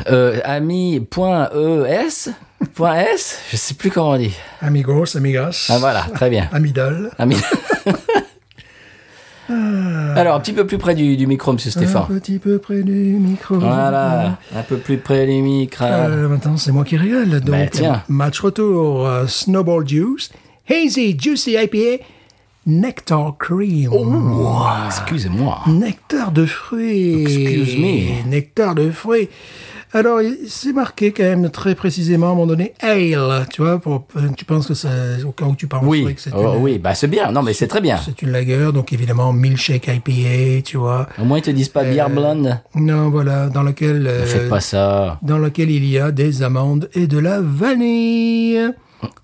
Speaker 1: euh, amis.es, point S, je sais plus comment on dit.
Speaker 2: Amigos, amigas.
Speaker 1: Ah voilà, très bien.
Speaker 2: Amidal.
Speaker 1: Alors, un petit peu plus près du, du micro, monsieur
Speaker 2: Un
Speaker 1: Stéphane.
Speaker 2: petit peu près du micro.
Speaker 1: Voilà, un peu plus près du micro.
Speaker 2: Euh, maintenant, c'est moi qui régale. Donc,
Speaker 1: Ben, tiens.
Speaker 2: match retour. euh, Snowball Juice, Hazy Juicy IPA, Nectar Cream.
Speaker 1: Ouah, Excusez-moi.
Speaker 2: Nectar de fruits.
Speaker 1: Excuse me.
Speaker 2: Nectar de fruits. Alors, c'est marqué quand même très précisément à un moment donné ale, tu vois, pour, tu penses que c'est au cas où tu penses
Speaker 1: Oui,
Speaker 2: c'est
Speaker 1: oh,
Speaker 2: une,
Speaker 1: oui, bah c'est bien. Non, mais c'est très bien.
Speaker 2: c'est une lager, donc évidemment milkshake IPA, tu vois.
Speaker 1: Au moins, ils te disent pas bière blonde.
Speaker 2: Non, voilà, dans lequel
Speaker 1: Ne
Speaker 2: euh,
Speaker 1: faites pas ça.
Speaker 2: dans lequel il y a des amandes et de la vanille.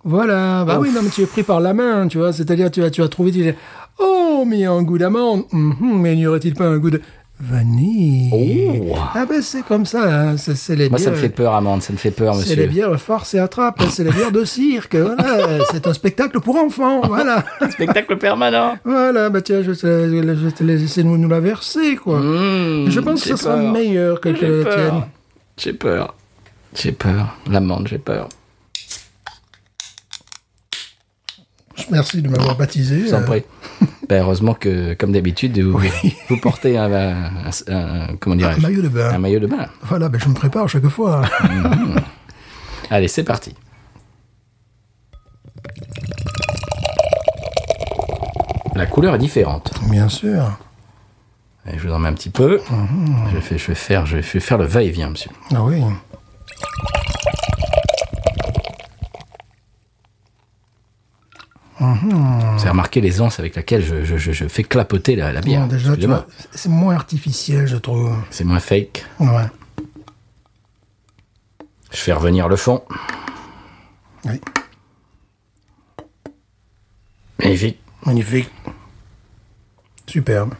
Speaker 2: Voilà. Bah oui, non, mais tu es pris par la main, tu vois. C'est-à-dire, tu as, tu as trouvé, tu dis, oh, mais il y a un goût d'amande. Mhm, mais n'y aurait-il pas un goût de vanille?
Speaker 1: Oh.
Speaker 2: Ah ben, c'est comme ça, hein. c'est les
Speaker 1: Moi, ça me fait peur, Amande. Ça me fait peur,
Speaker 2: C'est les
Speaker 1: monsieur.
Speaker 2: bières farce et attrape, c'est les bières de cirque, voilà, c'est un spectacle pour enfants, voilà.
Speaker 1: Spectacle permanent.
Speaker 2: Voilà, bah tiens, je te, laisse nous, nous la verser, quoi.
Speaker 1: Mmh,
Speaker 2: je pense que ça sera meilleur que, que la tienne.
Speaker 1: J'ai peur. J'ai peur. L'amande, j'ai peur.
Speaker 2: Merci de m'avoir baptisé.
Speaker 1: Je vous en
Speaker 2: euh,
Speaker 1: prie. Ben, heureusement que, comme d'habitude, vous, vous portez un, un- un- un- comment
Speaker 2: un
Speaker 1: dirais-je
Speaker 2: maillot de bain.
Speaker 1: Un maillot de bain.
Speaker 2: Voilà, ben je me prépare chaque fois.
Speaker 1: Allez, c'est parti. La couleur est différente.
Speaker 2: Bien sûr.
Speaker 1: Je vous en mets un petit peu. Je, vais, je, vais faire, je vais faire le va-et-vient, monsieur.
Speaker 2: Ah oui.
Speaker 1: Vous avez remarqué l'aisance avec laquelle je, je- je- je fais clapoter la, la bière.
Speaker 2: C'est moins artificiel, je trouve.
Speaker 1: C'est moins fake.
Speaker 2: Ouais.
Speaker 1: Je fais revenir le fond.
Speaker 2: Oui.
Speaker 1: Magnifique.
Speaker 2: Magnifique. Superbe.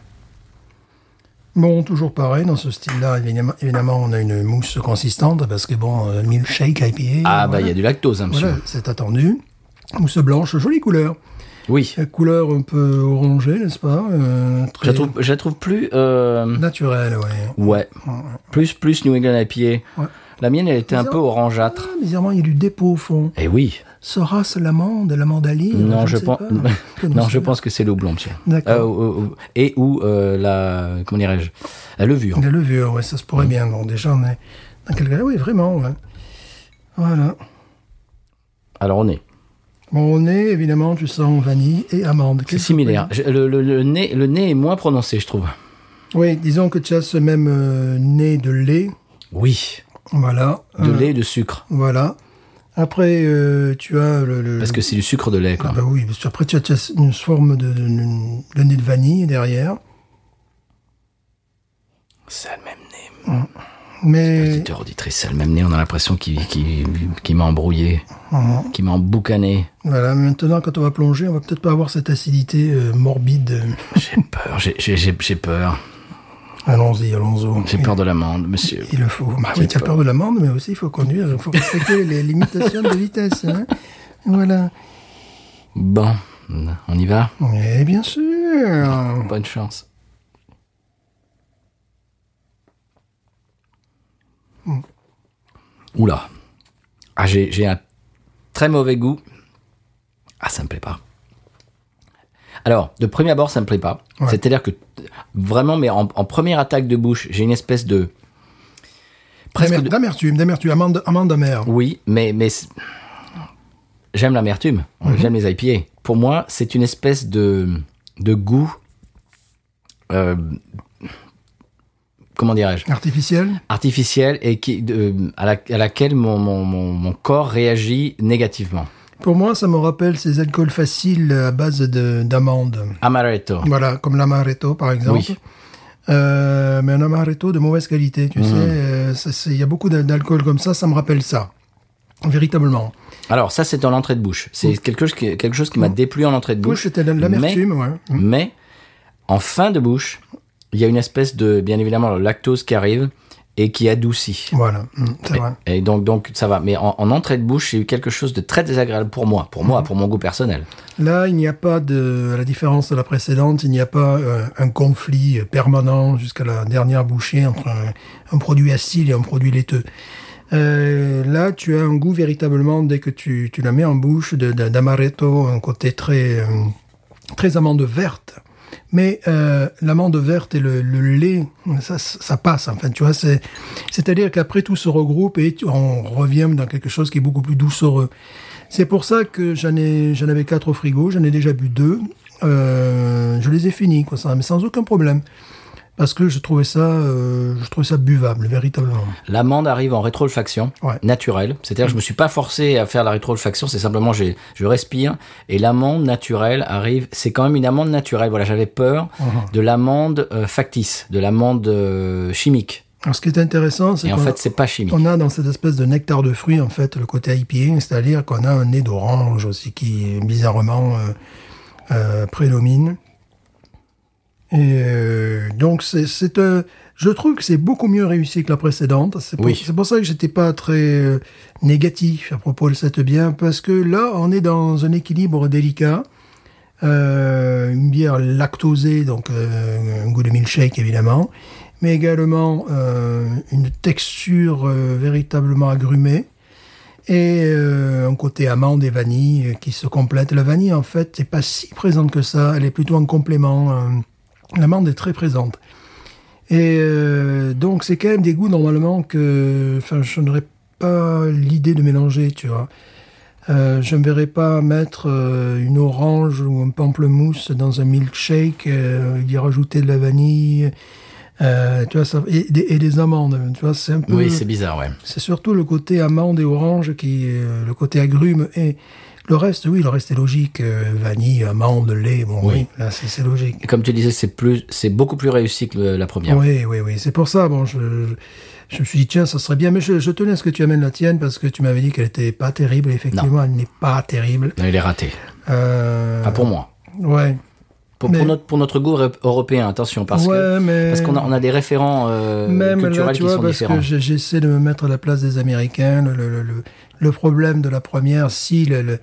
Speaker 2: Bon, toujours pareil, dans ce style-là, évidemment, évidemment, on a une mousse consistante, parce que bon, euh, milkshake IPA.
Speaker 1: Ah, bah, il y a du lactose, hein, monsieur.
Speaker 2: Voilà, c'est attendu. Mousse blanche, jolie couleur.
Speaker 1: Oui.
Speaker 2: Euh, Couleur un peu orangée, n'est-ce pas Euh,
Speaker 1: Je la trouve, je la trouve plus. euh,
Speaker 2: naturelle, ouais.
Speaker 1: ouais. Plus, plus New England IPA.
Speaker 2: Ouais.
Speaker 1: La mienne, elle était un peu orangeâtre.
Speaker 2: Ah, bizarrement, il y a du dépôt au fond.
Speaker 1: Eh oui.
Speaker 2: Sera-ce l'amande, la mandaline
Speaker 1: Non, je pense. Non, je pense que c'est le houblon, monsieur.
Speaker 2: D'accord.
Speaker 1: Euh, et ou euh, la. Comment dirais-je La levure.
Speaker 2: La levure, ouais, ça se pourrait bien. Donc déjà, on est dans quel cas Oui, vraiment, ouais. Voilà.
Speaker 1: Alors, on est.
Speaker 2: Bon, au nez, évidemment, tu sens vanille et amande.
Speaker 1: C'est similaire. Je- Le, le- le nez, le nez est moins prononcé, je trouve.
Speaker 2: Oui, disons que tu as ce même euh, nez de lait.
Speaker 1: Oui.
Speaker 2: Voilà.
Speaker 1: De
Speaker 2: Euh,
Speaker 1: lait et de sucre.
Speaker 2: Voilà. Après, euh, tu as le. le-
Speaker 1: Parce que c'est du sucre de lait, quoi.
Speaker 2: Ah bah oui, parce que après, tu as, tu as une forme de, de, de- de nez de vanille derrière.
Speaker 1: C'est le même nez.
Speaker 2: Mais.
Speaker 1: Auditeur, auditrice, c'est le même nez. On a l'impression qu'il m'a embrouillé,
Speaker 2: Mhm.
Speaker 1: qu'il m'a emboucané.
Speaker 2: Voilà, maintenant, quand on va plonger, on va peut-être pas avoir cette acidité euh, morbide.
Speaker 1: J'ai peur, j'ai- peur.
Speaker 2: Allons-y, allons-y.
Speaker 1: J'ai peur de l'amende, monsieur.
Speaker 2: Il le faut. Bah oui, tu as
Speaker 1: peur.
Speaker 2: de l'amende, mais aussi il faut conduire, il faut respecter les limitations de vitesse. hein. Voilà.
Speaker 1: Bon, on y va?
Speaker 2: Et bien sûr.
Speaker 1: Bonne chance. Oula. Ah, j'ai un très mauvais goût. Ah, ça me plaît pas. Alors, de premier abord, ça me plaît pas.
Speaker 2: Ouais.
Speaker 1: C'est-à-dire que vraiment, mais en, en première attaque de bouche, j'ai une espèce de presque
Speaker 2: D'amertume, d'amertume, amande, amande amère.
Speaker 1: oui, mais j'aime l'amertume.
Speaker 2: Mhm.
Speaker 1: J'aime les IPA. Pour moi, c'est une espèce de de goût. euh, comment dirais-je
Speaker 2: Artificielle.
Speaker 1: artificiel et qui de- à, la- à laquelle mon, mon, mon, mon corps réagit négativement.
Speaker 2: Pour moi, ça me rappelle ces alcools faciles à base de- d'amandes.
Speaker 1: Amaretto.
Speaker 2: Voilà, comme l'amaretto par exemple.
Speaker 1: Oui.
Speaker 2: Euh, mais un amaretto de mauvaise qualité,
Speaker 1: Mmh.
Speaker 2: tu sais. euh, Il y a beaucoup d'al- d'alcool comme ça, ça me rappelle ça. Véritablement.
Speaker 1: Alors ça c'est en entrée de bouche. C'est quelque chose qui quelque chose qui m'a déplu en entrée de
Speaker 2: Oui,
Speaker 1: bouche.
Speaker 2: c'était l'amertume, ouais.
Speaker 1: Mais, mais en fin de bouche, il y a une espèce de bien évidemment le lactose qui arrive et qui adoucit.
Speaker 2: Voilà, mm, c'est vrai.
Speaker 1: Et donc donc ça va. Mais en, en entrée de bouche, j'ai eu quelque chose de très désagréable pour moi, pour moi, pour mon goût personnel.
Speaker 2: Là, il n'y a pas de, à la différence de la précédente, il n'y a pas euh, un conflit permanent jusqu'à la dernière bouchée entre un, un produit acide et un produit laiteux. Euh, là, tu as un goût véritablement, dès que tu, tu la mets en bouche, d'amaretto, un côté très, euh, très amande verte. Mais euh, l'amande verte et le, lait, ça, ça passe. Enfin, tu vois, c'est, c'est-à-dire qu'après tout se regroupe et on revient dans quelque chose qui est beaucoup plus doucereux. C'est pour ça que j'en j'en avais quatre au frigo, j'en ai déjà bu deux. Euh, je les ai finis, quoi, ça, mais sans aucun problème, parce que je trouvais ça, euh, je trouvais ça buvable, véritablement.
Speaker 1: L'amande arrive en rétroolfaction
Speaker 2: Ouais.
Speaker 1: naturelle. C'est-à-dire que je me suis pas forcé à faire la rétroolfaction, c'est simplement j'ai je respire et l'amande naturelle arrive. C'est quand même une amande naturelle. Voilà, j'avais peur
Speaker 2: Uh-huh.
Speaker 1: de l'amande euh, factice, de l'amande euh, chimique.
Speaker 2: Alors, ce qui est intéressant, c'est
Speaker 1: en
Speaker 2: qu'on
Speaker 1: fait, c'est pas chimique.
Speaker 2: on a dans cette espèce de nectar de fruits, en fait, le côté IPA, c'est-à-dire qu'on a un nez d'orange aussi qui, bizarrement, prédomine. Et euh, donc, c'est, c'est un- je trouve que c'est beaucoup mieux réussi que la précédente. C'est pour,
Speaker 1: Oui.
Speaker 2: c'est pour ça que j'étais pas très euh, négatif à propos de cette bière, parce que là, on est dans un équilibre délicat. Euh, une bière lactosée, donc euh, un goût de milkshake évidemment, mais également euh, une texture euh, véritablement agrumée et euh, un côté amande et vanille qui se complète. La vanille, en fait, n'est pas si présente que ça, elle est plutôt en complément. L'amande est très présente. Et euh, donc, c'est quand même des goûts normalement que enfin, je n'aurais pas l'idée de mélanger, tu vois. Euh, je ne verrais pas mettre euh, une orange ou un pamplemousse dans un milkshake, y rajouter de la vanille, tu vois, ça, et, des, et des amandes, tu vois, c'est un peu...
Speaker 1: Oui, c'est bizarre, ouais.
Speaker 2: C'est surtout le côté amande et orange qui, le côté agrume et le reste, oui, le reste est logique. euh, vanille, amande, lait, bon, oui,
Speaker 1: Oui.
Speaker 2: là, c'est logique.
Speaker 1: Et comme tu disais, c'est plus, c'est beaucoup plus réussi que le- la première.
Speaker 2: Oui, oui, oui. C'est pour ça, bon, je, je, je me suis dit, tiens, ça serait bien, mais je, je tenais à ce que tu amènes la tienne parce que tu m'avais dit qu'elle était pas terrible. Effectivement, elle n'est pas terrible.
Speaker 1: Non, il est raté.
Speaker 2: Euh,
Speaker 1: Pas pour moi.
Speaker 2: Ouais.
Speaker 1: Pour,
Speaker 2: Mais-
Speaker 1: pour notre, pour notre goût euro- européen, attention, parce
Speaker 2: ouais,
Speaker 1: que
Speaker 2: mais.
Speaker 1: parce qu'on a, on a des référents euh,
Speaker 2: Même
Speaker 1: culturels
Speaker 2: là, tu
Speaker 1: qui
Speaker 2: vois,
Speaker 1: sont
Speaker 2: parce
Speaker 1: différents.
Speaker 2: j'essaie de me mettre à la place des Américains. Le, le, le, le problème de la première, si le,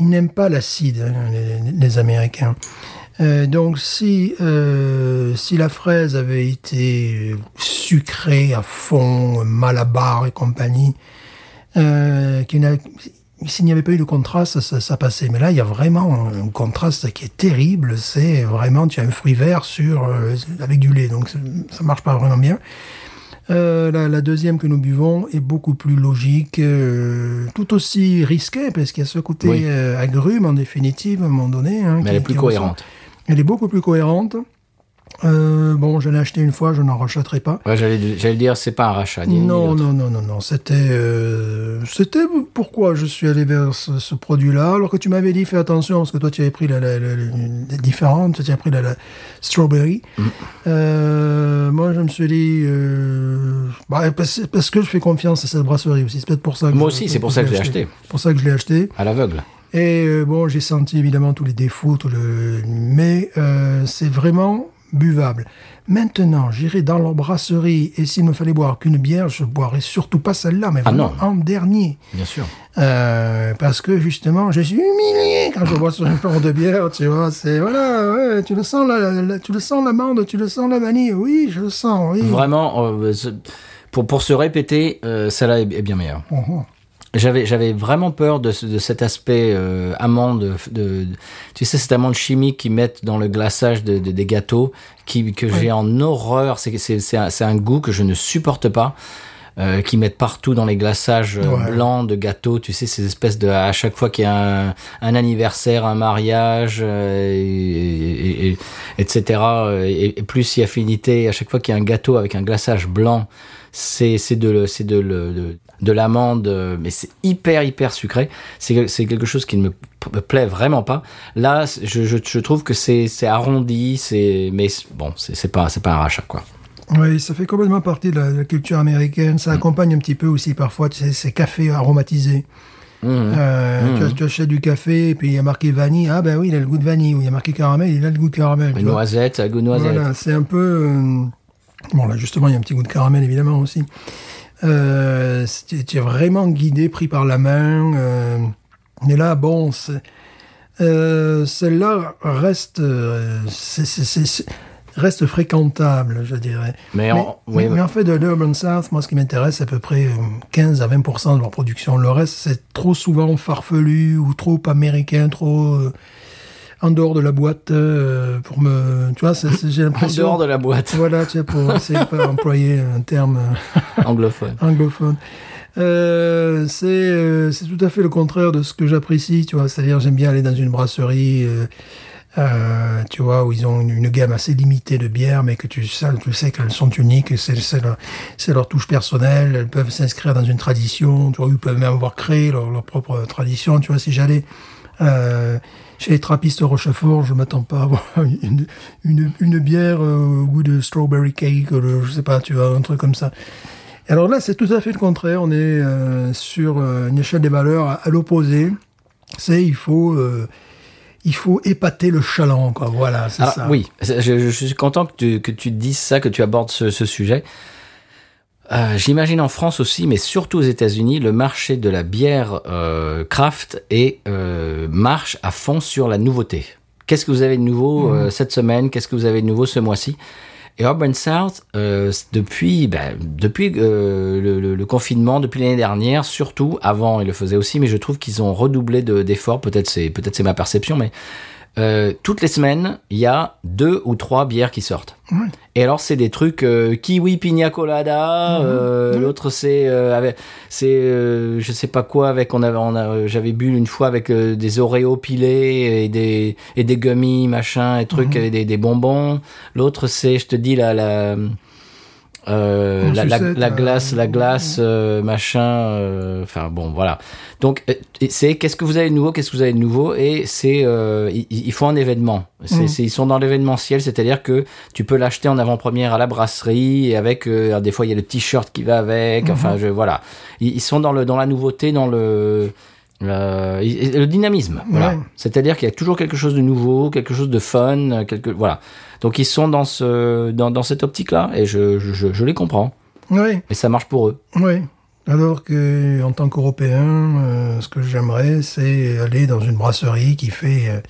Speaker 2: ils n'aiment pas l'acide, hein, les, Américains. Euh, donc si euh, si la fraise avait été sucrée à fond, malabar et compagnie, euh, s'il n'y avait pas eu de contraste, ça, ça passait. Mais là, il y a vraiment un contraste qui est terrible. C'est vraiment, tu as un fruit vert sur avec du lait, donc ça marche pas vraiment bien. Euh, la, la deuxième que nous buvons est beaucoup plus logique, euh, tout aussi risquée, parce qu'il y a ce côté
Speaker 1: Oui.
Speaker 2: euh, agrume, en définitive, à un moment donné. hein,
Speaker 1: Mais
Speaker 2: qui-
Speaker 1: elle est plus
Speaker 2: ressort.
Speaker 1: cohérente.
Speaker 2: Elle est beaucoup plus cohérente. Euh, bon, je l'ai acheté une fois, je n'en rachèterai pas.
Speaker 1: Ouais, j'allais, dire, c'est pas un rachat.
Speaker 2: Non, non, non, non, non. C'était, euh, c'était pourquoi je suis allé vers ce, ce produit-là. Alors que tu m'avais dit, fais attention, parce que toi, tu avais pris la, la, la- la- les différentes, tu as pris la, strawberry.
Speaker 1: Mm.
Speaker 2: Euh, moi, je me suis dit, bah, parce, parce que je fais confiance à cette brasserie aussi. C'est peut-être pour ça que
Speaker 1: Moi
Speaker 2: je-
Speaker 1: aussi, c'est pour ça que je l'ai acheté.
Speaker 2: C'est pour ça que je l'ai acheté.
Speaker 1: À l'aveugle.
Speaker 2: Et bon, j'ai senti évidemment tous les défauts, tout le... mais euh, c'est vraiment buvable. Maintenant, j'irai dans leur brasserie et s'il me fallait boire qu'une bière, je boirais surtout pas celle-là, mais
Speaker 1: Ah
Speaker 2: vraiment en dernier.
Speaker 1: Bien sûr.
Speaker 2: Euh, parce que justement, je suis humilié quand je bois sur un genre de bière, tu vois. C'est voilà, ouais, tu le sens la, la- tu le sens l'amande, tu le sens la vanille. Oui, je le sens. Oui.
Speaker 1: Vraiment, euh, pour, pour se répéter, euh, celle-là est, bien meilleure.
Speaker 2: Mhm.
Speaker 1: J'avais, j'avais vraiment peur de, ce- de cet aspect euh, amande, de, de- tu sais, cette amande chimique qu'ils mettent dans le glaçage de, de- des gâteaux, qui, que j'ai en horreur. C'est, c'est, c'est, un, c'est un goût que je ne supporte pas. Euh, qui mettent partout dans les glaçages euh,
Speaker 2: Ouais.
Speaker 1: blancs de gâteaux, tu sais, ces espèces de à chaque fois qu'il y a un, un anniversaire, un mariage, euh, et, et- et- etc. euh, Et, et plus si affinité, à chaque fois qu'il y a un gâteau avec un glaçage blanc, c'est c'est de le- c'est de le- de, de l'amande, euh, mais c'est hyper hyper sucré. C'est quelque chose qui ne me plaît vraiment pas. Là, je, je, je trouve que c'est c'est arrondi, c'est mais bon, c'est c'est pas c'est pas un rachat quoi.
Speaker 2: Oui, ça fait complètement partie de la, de la culture américaine. Ça accompagne un petit peu aussi parfois sais, ces cafés aromatisés.
Speaker 1: Mmh.
Speaker 2: Euh, tu, tu achètes du café et puis il y a marqué vanille. Ah ben oui, il a le goût de vanille. Ou il y a marqué caramel, il a le goût de caramel.
Speaker 1: Une noisette, un goût de noisette.
Speaker 2: Voilà, c'est un peu... euh, Bon, là, justement, il y a un petit goût de caramel, évidemment, aussi. Euh, es vraiment guidé, pris par la main. euh, mais là, bon, euh, celle-là reste, euh, reste fréquentable, je dirais.
Speaker 1: Mais,
Speaker 2: Mais,
Speaker 1: en, oui,
Speaker 2: mais- mais en fait, de l'Urban South, moi, ce qui m'intéresse, c'est à peu près euh, 15 à 20% de leur production. Le reste, c'est trop souvent farfelu ou trop américain, trop en dehors de la boîte euh, pour me... Tu vois, c'est- c'est- j'ai
Speaker 1: en
Speaker 2: l'impression...
Speaker 1: dehors de la boîte
Speaker 2: Voilà, tu sais, pour essayer pas employer un terme euh,
Speaker 1: anglophone.
Speaker 2: anglophone. Euh, c'est euh, c'est tout à fait le contraire de ce que j'apprécie, tu vois. C'est-à-dire, j'aime bien aller dans une brasserie, euh, euh, tu vois, où ils ont une, une gamme assez limitée de bières, mais que tu sais, tu sais qu'elles sont uniques, c'est c'est leur, c'est leur touche personnelle, elles peuvent s'inscrire dans une tradition, tu vois, ils peuvent même avoir créé leur, leur propre tradition, tu vois. Si j'allais euh, chez les trappistes Rochefort, je m'attends pas à avoir une, une, une bière euh, au goût de strawberry cake, ou de- je sais pas, tu vois, un truc comme ça. Et Alors là, c'est tout à fait le contraire. On est euh, sur une échelle des valeurs à, à l'opposé. C'est il faut il faut épater le chaland, quoi. Voilà, c'est
Speaker 1: Alors,
Speaker 2: ça.
Speaker 1: oui, je, je- je suis content que tu, que tu dises ça, que tu abordes ce, ce sujet. Euh, J'imagine en France aussi, mais surtout aux États-Unis, le marché de la bière euh, craft et euh, marche à fond sur la nouveauté. Qu'est-ce que vous avez de nouveau euh, cette semaine? Qu'est-ce que vous avez de nouveau ce mois-ci? Et Urban South, depuis, ben, depuis le, le- le confinement, depuis l'année dernière, surtout, avant ils le faisaient aussi, mais je trouve qu'ils ont redoublé de- d'efforts. Peut-être c'est peut-être c'est ma perception, mais euh, toutes les semaines, il y a deux ou trois bières qui sortent. Et alors, c'est des trucs euh, kiwi pina colada. euh, L'autre, c'est euh, avec, c'est euh, je sais pas quoi avec. On avait, on a, j'avais bu une fois avec euh, des Oreos pilés et des et des gummies machin et trucs et des, des bonbons. L'autre, c'est, je te dis la la euh, la, la,
Speaker 2: sucette,
Speaker 1: la glace, la glace, euh, machin. euh, Enfin bon, voilà. Donc euh, c'est qu'est-ce que vous avez de nouveau, qu'est-ce que vous avez de nouveau, et c'est euh, il, il faut un événement. C'est,
Speaker 2: Mm.
Speaker 1: c'est- ils sont dans l'événementiel, c'est-à-dire que tu peux l'acheter en avant-première à la brasserie et avec euh, des fois il y a le t-shirt qui va avec.
Speaker 2: Mm-hmm.
Speaker 1: Enfin je voilà, ils, ils sont dans le dans la nouveauté, dans le euh, le dynamisme. Voilà.
Speaker 2: Ouais.
Speaker 1: C'est-à-dire qu'il y a toujours quelque chose de nouveau, quelque chose de fun, euh, quelque voilà. Donc ils sont dans ce dans, dans cette optique-là et je, je, je les comprends
Speaker 2: Oui,
Speaker 1: et ça marche pour eux.
Speaker 2: oui. Alors que, en tant qu'Européen, euh, ce que j'aimerais, c'est aller dans une brasserie qui fait euh,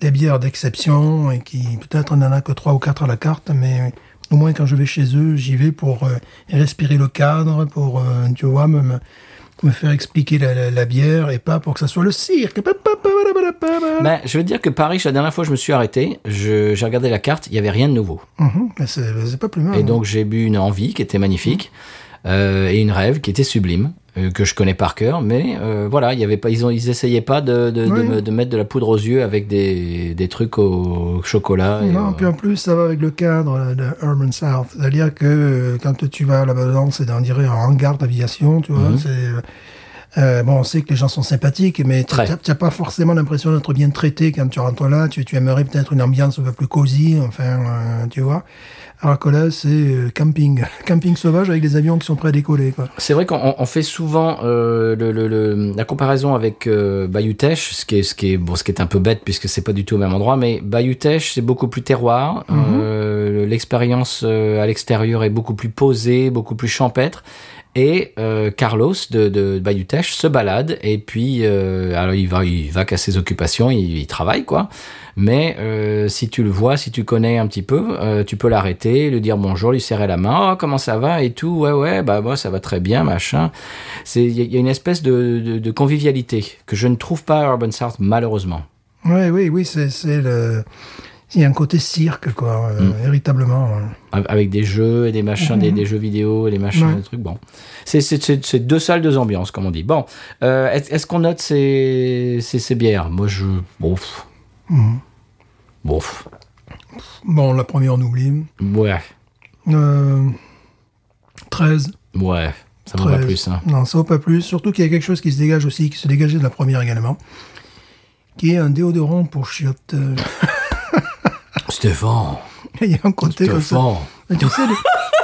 Speaker 2: des bières d'exception et qui, peut-être, n'en a que trois ou quatre à la carte, mais au moins quand je vais chez eux, j'y vais pour respirer le cadre, pour, tu vois, me, me- faire expliquer la, la- la bière et pas pour que ça soit le cirque.
Speaker 1: Ben, je veux dire que Paris, la dernière fois, je me suis arrêté, je- j'ai regardé la carte, il y avait rien de nouveau.
Speaker 2: Mhm, mais c'est pas plus mal.
Speaker 1: Et
Speaker 2: hein.
Speaker 1: donc j'ai bu une envie qui était magnifique euh, et une rêve qui était sublime que je connais par cœur. Mais euh, voilà, il y avait pas, ils ont, ils essayaient pas de de, de
Speaker 2: Oui.
Speaker 1: de mettre de la poudre aux yeux avec des des trucs au chocolat. et
Speaker 2: Non,
Speaker 1: au-
Speaker 2: puis en plus, ça va avec le cadre euh, de Urban South. C'est-à-dire que euh, quand tu vas là-bas, c'est on dirait un hangar d'aviation, tu vois. C'est, euh, euh, bon, on sait que les gens sont sympathiques, mais tu n'as pas forcément l'impression d'être bien traité quand tu rentres là. Tu, tu aimerais peut-être une ambiance un peu plus cosy, enfin, euh, tu vois. Alors que là, c'est euh, camping. camping sauvage avec des avions qui sont prêts à décoller, quoi.
Speaker 1: C'est vrai qu'on on fait souvent euh, le, le- le- la comparaison avec euh, Bayou Teche, ce qui est ce qui est bon, ce qui est un peu bête puisque c'est pas du tout au même endroit, mais Bayou Teche c'est beaucoup plus terroir. Euh, L'expérience à l'extérieur est beaucoup plus posée, beaucoup plus champêtre. Et euh, Carlos de, de Bayou Teche se balade et puis euh, alors il va il va qu'à ses occupations, il, il travaille quoi. Mais euh, si tu le vois, si tu connais un petit peu, euh, tu peux l'arrêter, lui dire bonjour, lui serrer la main, oh, comment ça va et tout, ouais ouais, bah moi ça va très bien, machin. C'est il y, a- il y a une espèce de, de, de convivialité que je ne trouve pas à Urban South malheureusement.
Speaker 2: Oui, oui, oui, c'est, le. Il y a un côté cirque, quoi, euh, véritablement. ouais.
Speaker 1: Avec des jeux et des machins, des, des jeux vidéo et des machins,
Speaker 2: Ouais.
Speaker 1: des trucs. Bon, c'est deux salles, deux ambiances, comme on dit. Bon, euh, est- est-ce qu'on note ces, ces, ces bières? Moi, je. Bon. pff. Bon. pff.
Speaker 2: Bon, la première, on oublie.
Speaker 1: Ouais.
Speaker 2: Euh, 13.
Speaker 1: Ouais. Ça me va
Speaker 2: 13.
Speaker 1: plus. Hein.
Speaker 2: Non, ça vaut pas plus. Surtout qu'il y a quelque chose qui se dégage aussi, qui se dégageait de la première également, qui est un déodorant pour chiottes. Euh,
Speaker 1: Stéphane.
Speaker 2: Il y a un côté comme ça.
Speaker 1: Stéphane.
Speaker 2: Mais Tu sais,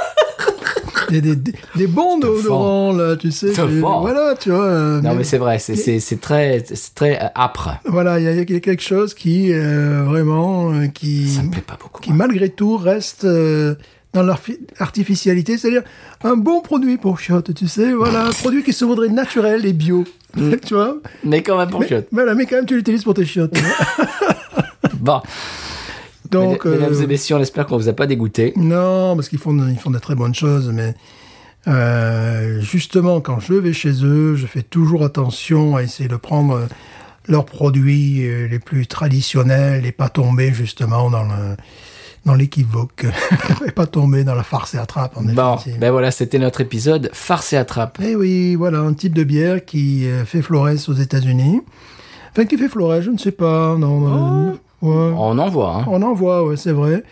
Speaker 2: des, des, des, des bons déodorants, là, tu sais. C'est- Voilà, tu vois. euh,
Speaker 1: Non,
Speaker 2: mais-
Speaker 1: mais c'est vrai, c'est- c'est c'est très, c'est très euh, âpre.
Speaker 2: Voilà, il y, a- il y a quelque chose qui, euh, vraiment, euh, qui,
Speaker 1: Ça me plaît pas beaucoup.
Speaker 2: qui malgré tout reste dans l'artificialité, c'est-à-dire un bon produit pour chiottes, tu sais, voilà, un produit qui se voudrait naturel et bio, tu vois.
Speaker 1: Mais quand même pour
Speaker 2: Mais,
Speaker 1: chiottes.
Speaker 2: voilà, mais quand même tu l'utilises pour tes chiottes.
Speaker 1: Bon.
Speaker 2: Donc,
Speaker 1: Mesdames-
Speaker 2: euh,
Speaker 1: et messieurs, on espère qu'on vous a pas dégoûté.
Speaker 2: non, parce qu'ils font, ils font de très bonnes choses, mais euh, justement, quand je vais chez eux, je fais toujours attention à essayer de prendre euh, leurs produits euh, les plus traditionnels et pas tomber justement dans le dans l'équivoque et pas tomber dans la farce et attrape en
Speaker 1: Bon, ben voilà, c'était notre épisode Farce et attrape.
Speaker 2: Eh oui, voilà, un type de bière qui fait florès aux États-Unis. Enfin, qui fait florès, je ne sais pas. Non, euh, ouais.
Speaker 1: On en voit, hein.
Speaker 2: On en voit, ouais, c'est vrai.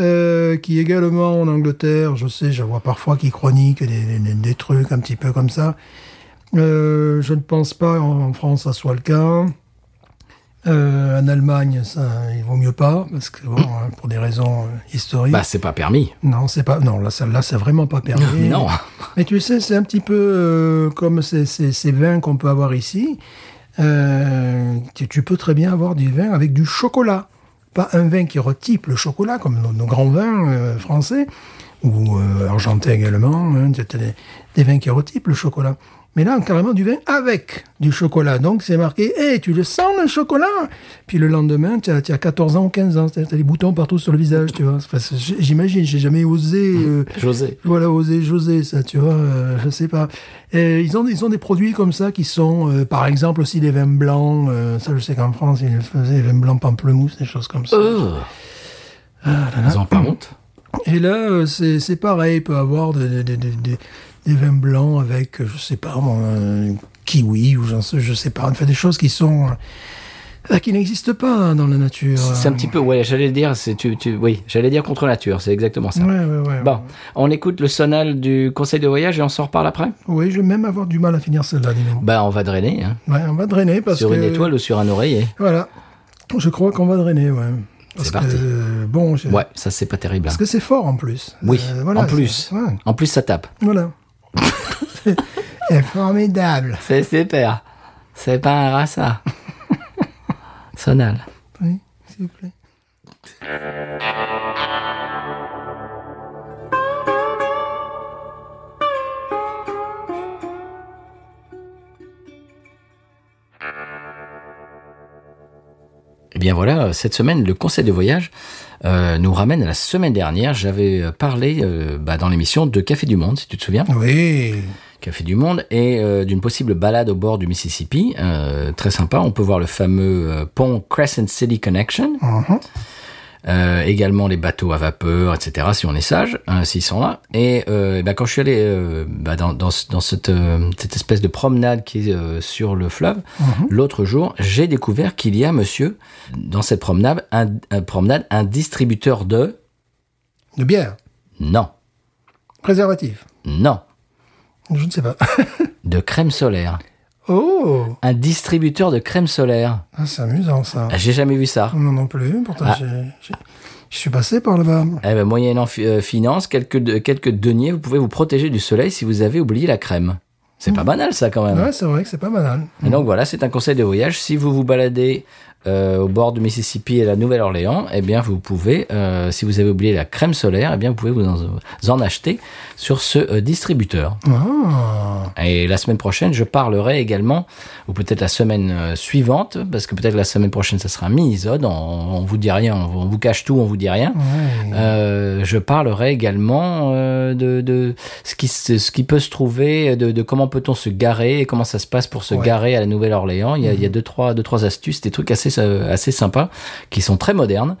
Speaker 2: Euh, qui également en Angleterre, je sais, je vois parfois qui chronique des, des, des trucs un petit peu comme ça. Euh, je ne pense pas en France ça soit le cas. Euh, en Allemagne, ça, il vaut mieux pas parce que bon, hein, pour des raisons historiques.
Speaker 1: Bah, c'est pas permis.
Speaker 2: non, c'est pas. Non, là, celle-là, c'est vraiment pas permis.
Speaker 1: Non.
Speaker 2: Mais tu sais, c'est un petit peu comme ces, ces, ces vins qu'on peut avoir ici. Euh, tu, peux très bien avoir du vin avec du chocolat. Pas un vin qui retype le chocolat, comme nos, nos grands vins euh, français, ou euh, argentais également. Hein, des, des vins qui retypent le chocolat. Mais là, carrément du vin avec du chocolat. Donc, c'est marqué, hé, tu le sens le chocolat Puis le lendemain, tu as, tu as 14 ans ou 15 ans. Tu as des boutons partout sur le visage, tu vois. Enfin, J'imagine, j'ai jamais osé... euh,
Speaker 1: José.
Speaker 2: voilà, oser José, ça, tu vois, euh, je sais pas. Et ils ont, ils ont des produits comme ça qui sont, euh, par exemple, aussi des vins blancs. euh, ça, je sais qu'en France, ils faisaient des vins blancs pamplemousse, des choses comme ça.
Speaker 1: Oh. Ils ont pas honte?
Speaker 2: Et là, euh, c'est c'est pareil, il peut avoir des, des, des, des- vins blancs avec, euh, je sais pas, un kiwi ou sais, je sais pas, enfin des choses qui sont euh, qui n'existent pas dans la nature.
Speaker 1: C'est un petit peu, ouais, j'allais dire, c'est tu, tu, oui, j'allais dire contre nature, c'est exactement ça.
Speaker 2: Ouais, ouais, ouais.
Speaker 1: Bon, on écoute le sonal du conseil de voyage et on s'en reparle après
Speaker 2: Oui, je vais même avoir du mal à finir celle-là.
Speaker 1: Bah, on va drainer, hein.
Speaker 2: Ouais, on va drainer parce
Speaker 1: sur
Speaker 2: que
Speaker 1: une étoile ou sur un oreiller.
Speaker 2: Voilà. Je crois qu'on va drainer, ouais.
Speaker 1: C'est parti.
Speaker 2: euh, bon,
Speaker 1: Ouais, ça c'est pas terrible.
Speaker 2: parce
Speaker 1: hein.
Speaker 2: que c'est fort en plus.
Speaker 1: Oui,
Speaker 2: Euh, voilà,
Speaker 1: en plus.
Speaker 2: ouais,
Speaker 1: En plus, ça tape.
Speaker 2: voilà. c'est formidable.
Speaker 1: C'est super. C'est pas un rat, ça. Sonal.
Speaker 2: Oui, s'il vous plaît.
Speaker 1: Bien voilà, cette semaine, le conseil de voyage euh, nous ramène à la semaine dernière. J'avais euh, parlé euh, bah, dans l'émission de Café du Monde, si tu te souviens.
Speaker 2: Oui.
Speaker 1: Café du Monde et euh, d'une possible balade au bord du Mississippi. Très sympa. On peut voir le fameux pont Crescent City Connection.
Speaker 2: Mhm.
Speaker 1: Euh, également les bateaux à vapeur, etc. Si on est sage, hein, s'ils sont là. Et euh, bah, quand je suis allé euh, bah, dans, dans, ce- dans cette, cette espèce de promenade qui est sur le fleuve, l'autre jour, j'ai découvert qu'il y a, monsieur, dans cette promenade, un, un promenade, un distributeur de
Speaker 2: De bière.
Speaker 1: non,
Speaker 2: Préservatif.
Speaker 1: non,
Speaker 2: Je ne sais pas.
Speaker 1: de crème solaire.
Speaker 2: Oh
Speaker 1: Un distributeur de crème solaire.
Speaker 2: ah, C'est amusant ça.
Speaker 1: Ah, J'ai jamais vu ça.
Speaker 2: Non, non plus. Pourtant,
Speaker 1: Ah.
Speaker 2: je suis passé par là-bas.
Speaker 1: Eh ben, moyennant euh, finance, quelques, quelques deniers, vous pouvez vous protéger du soleil si vous avez oublié la crème. C'est pas banal ça quand même.
Speaker 2: Ouais, c'est vrai que c'est pas banal.
Speaker 1: Et donc voilà, c'est un conseil de voyage. Si vous vous baladez euh, au bord du Mississippi et la Nouvelle-Orléans, eh bien vous pouvez, euh, si vous avez oublié la crème solaire, eh bien vous pouvez vous en, vous en acheter sur ce euh, distributeur.
Speaker 2: Ah.
Speaker 1: Et la semaine prochaine, je parlerai également, ou peut-être la semaine suivante, parce que peut-être la semaine prochaine, ça sera un mini-zode, on, on vous dit rien, on, on vous cache tout, on vous dit rien.
Speaker 2: Ouais.
Speaker 1: Je parlerai également de, de ce, qui, ce qui peut se trouver, de, de comment peut-on se garer et comment ça se passe pour se
Speaker 2: Ouais.
Speaker 1: garer à la Nouvelle-Orléans. Il y a, il y a deux, trois, deux, trois astuces, des trucs assez, euh, assez sympas qui sont très modernes.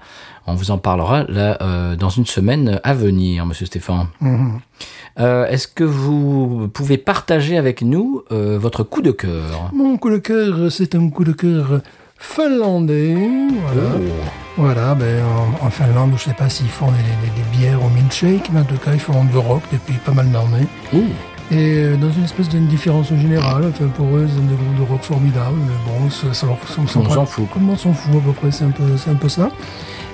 Speaker 1: On vous en parlera là euh, dans une semaine à venir, Monsieur Stéphane.
Speaker 2: Mhm.
Speaker 1: Euh, Est-ce que vous pouvez partager avec nous euh, votre coup de cœur?
Speaker 2: Mon coup de cœur, c'est un coup de cœur finlandais. Voilà.
Speaker 1: Oh.
Speaker 2: Voilà, ben, en, en Finlande, je sais pas s'ils font des, des- des bières au milkshake, mais en tout cas, ils font du rock depuis pas mal d'années.
Speaker 1: Ouh.
Speaker 2: Et euh, dans une espèce d'indifférence générale, enfin, pour eux, c'est des groupes de rock formidables, mais bon, ça, ça leur ça, ça
Speaker 1: On s'en fout, quoi.
Speaker 2: Tout le monde s'en fout à peu près, c'est un, peu, c'est un peu ça.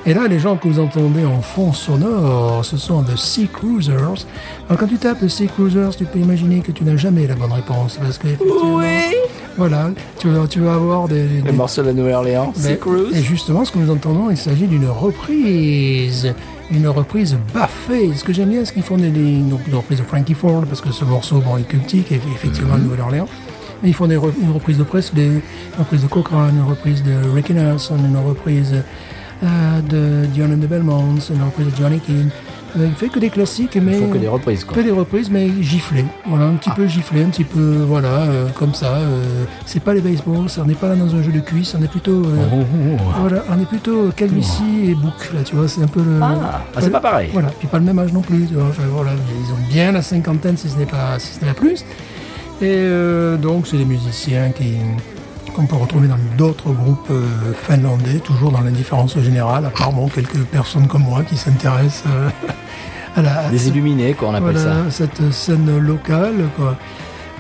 Speaker 2: Et là, les gens que vous entendez en fond sonore, ce sont The Sea Cruisers. Alors, quand tu tapes The Sea Cruisers, tu peux imaginer que tu n'as jamais la bonne réponse, parce que effectivement, voilà, tu vas, tu vas avoir des, des-
Speaker 1: Le morceau de la Nouvelle-Orléans, Sea Cruise.
Speaker 2: Et justement, ce que nous entendons, il s'agit d'une reprise. Une reprise baffée. Ce que j'aime bien, c'est qu'ils font des, des- donc une reprise de Frankie Ford, parce que ce morceau, bon, est cultique, et effectivement,
Speaker 1: Mhm.
Speaker 2: de Nouvelle-Orléans. Mais ils font des re- une reprise de Presley, une reprise de Cochrane, une reprise de Ricky Nelson, une reprise euh, de Dion and the Belmonts, une reprise de Johnny Keane. Euh, il fait que des classiques, mais...
Speaker 1: Il faut que des reprises, quoi.
Speaker 2: que des reprises, mais giflées. Voilà, un petit peu giflé, un petit peu, voilà, euh, comme ça. euh, c'est pas les baseballs, on n'est pas là dans un jeu de cuisse, on est plutôt, euh,
Speaker 1: Oh, oh, oh.
Speaker 2: voilà, on est plutôt Calvici et Book, là, tu vois, c'est un peu le.
Speaker 1: Ah, ah, c'est pas pareil.
Speaker 2: Voilà, puis pas le même âge non plus, tu vois. Enfin, voilà, ils ont bien la cinquantaine, si ce n'est pas, si ce n'est pas plus. Et euh, donc, c'est des musiciens qui qu'on peut retrouver dans d'autres groupes euh, finlandais, toujours dans l'indifférence générale, à part bon, quelques personnes comme moi qui s'intéressent euh, à la,
Speaker 1: Des illuminés, quoi, on appelle
Speaker 2: voilà,
Speaker 1: ça.
Speaker 2: cette scène locale. Quoi.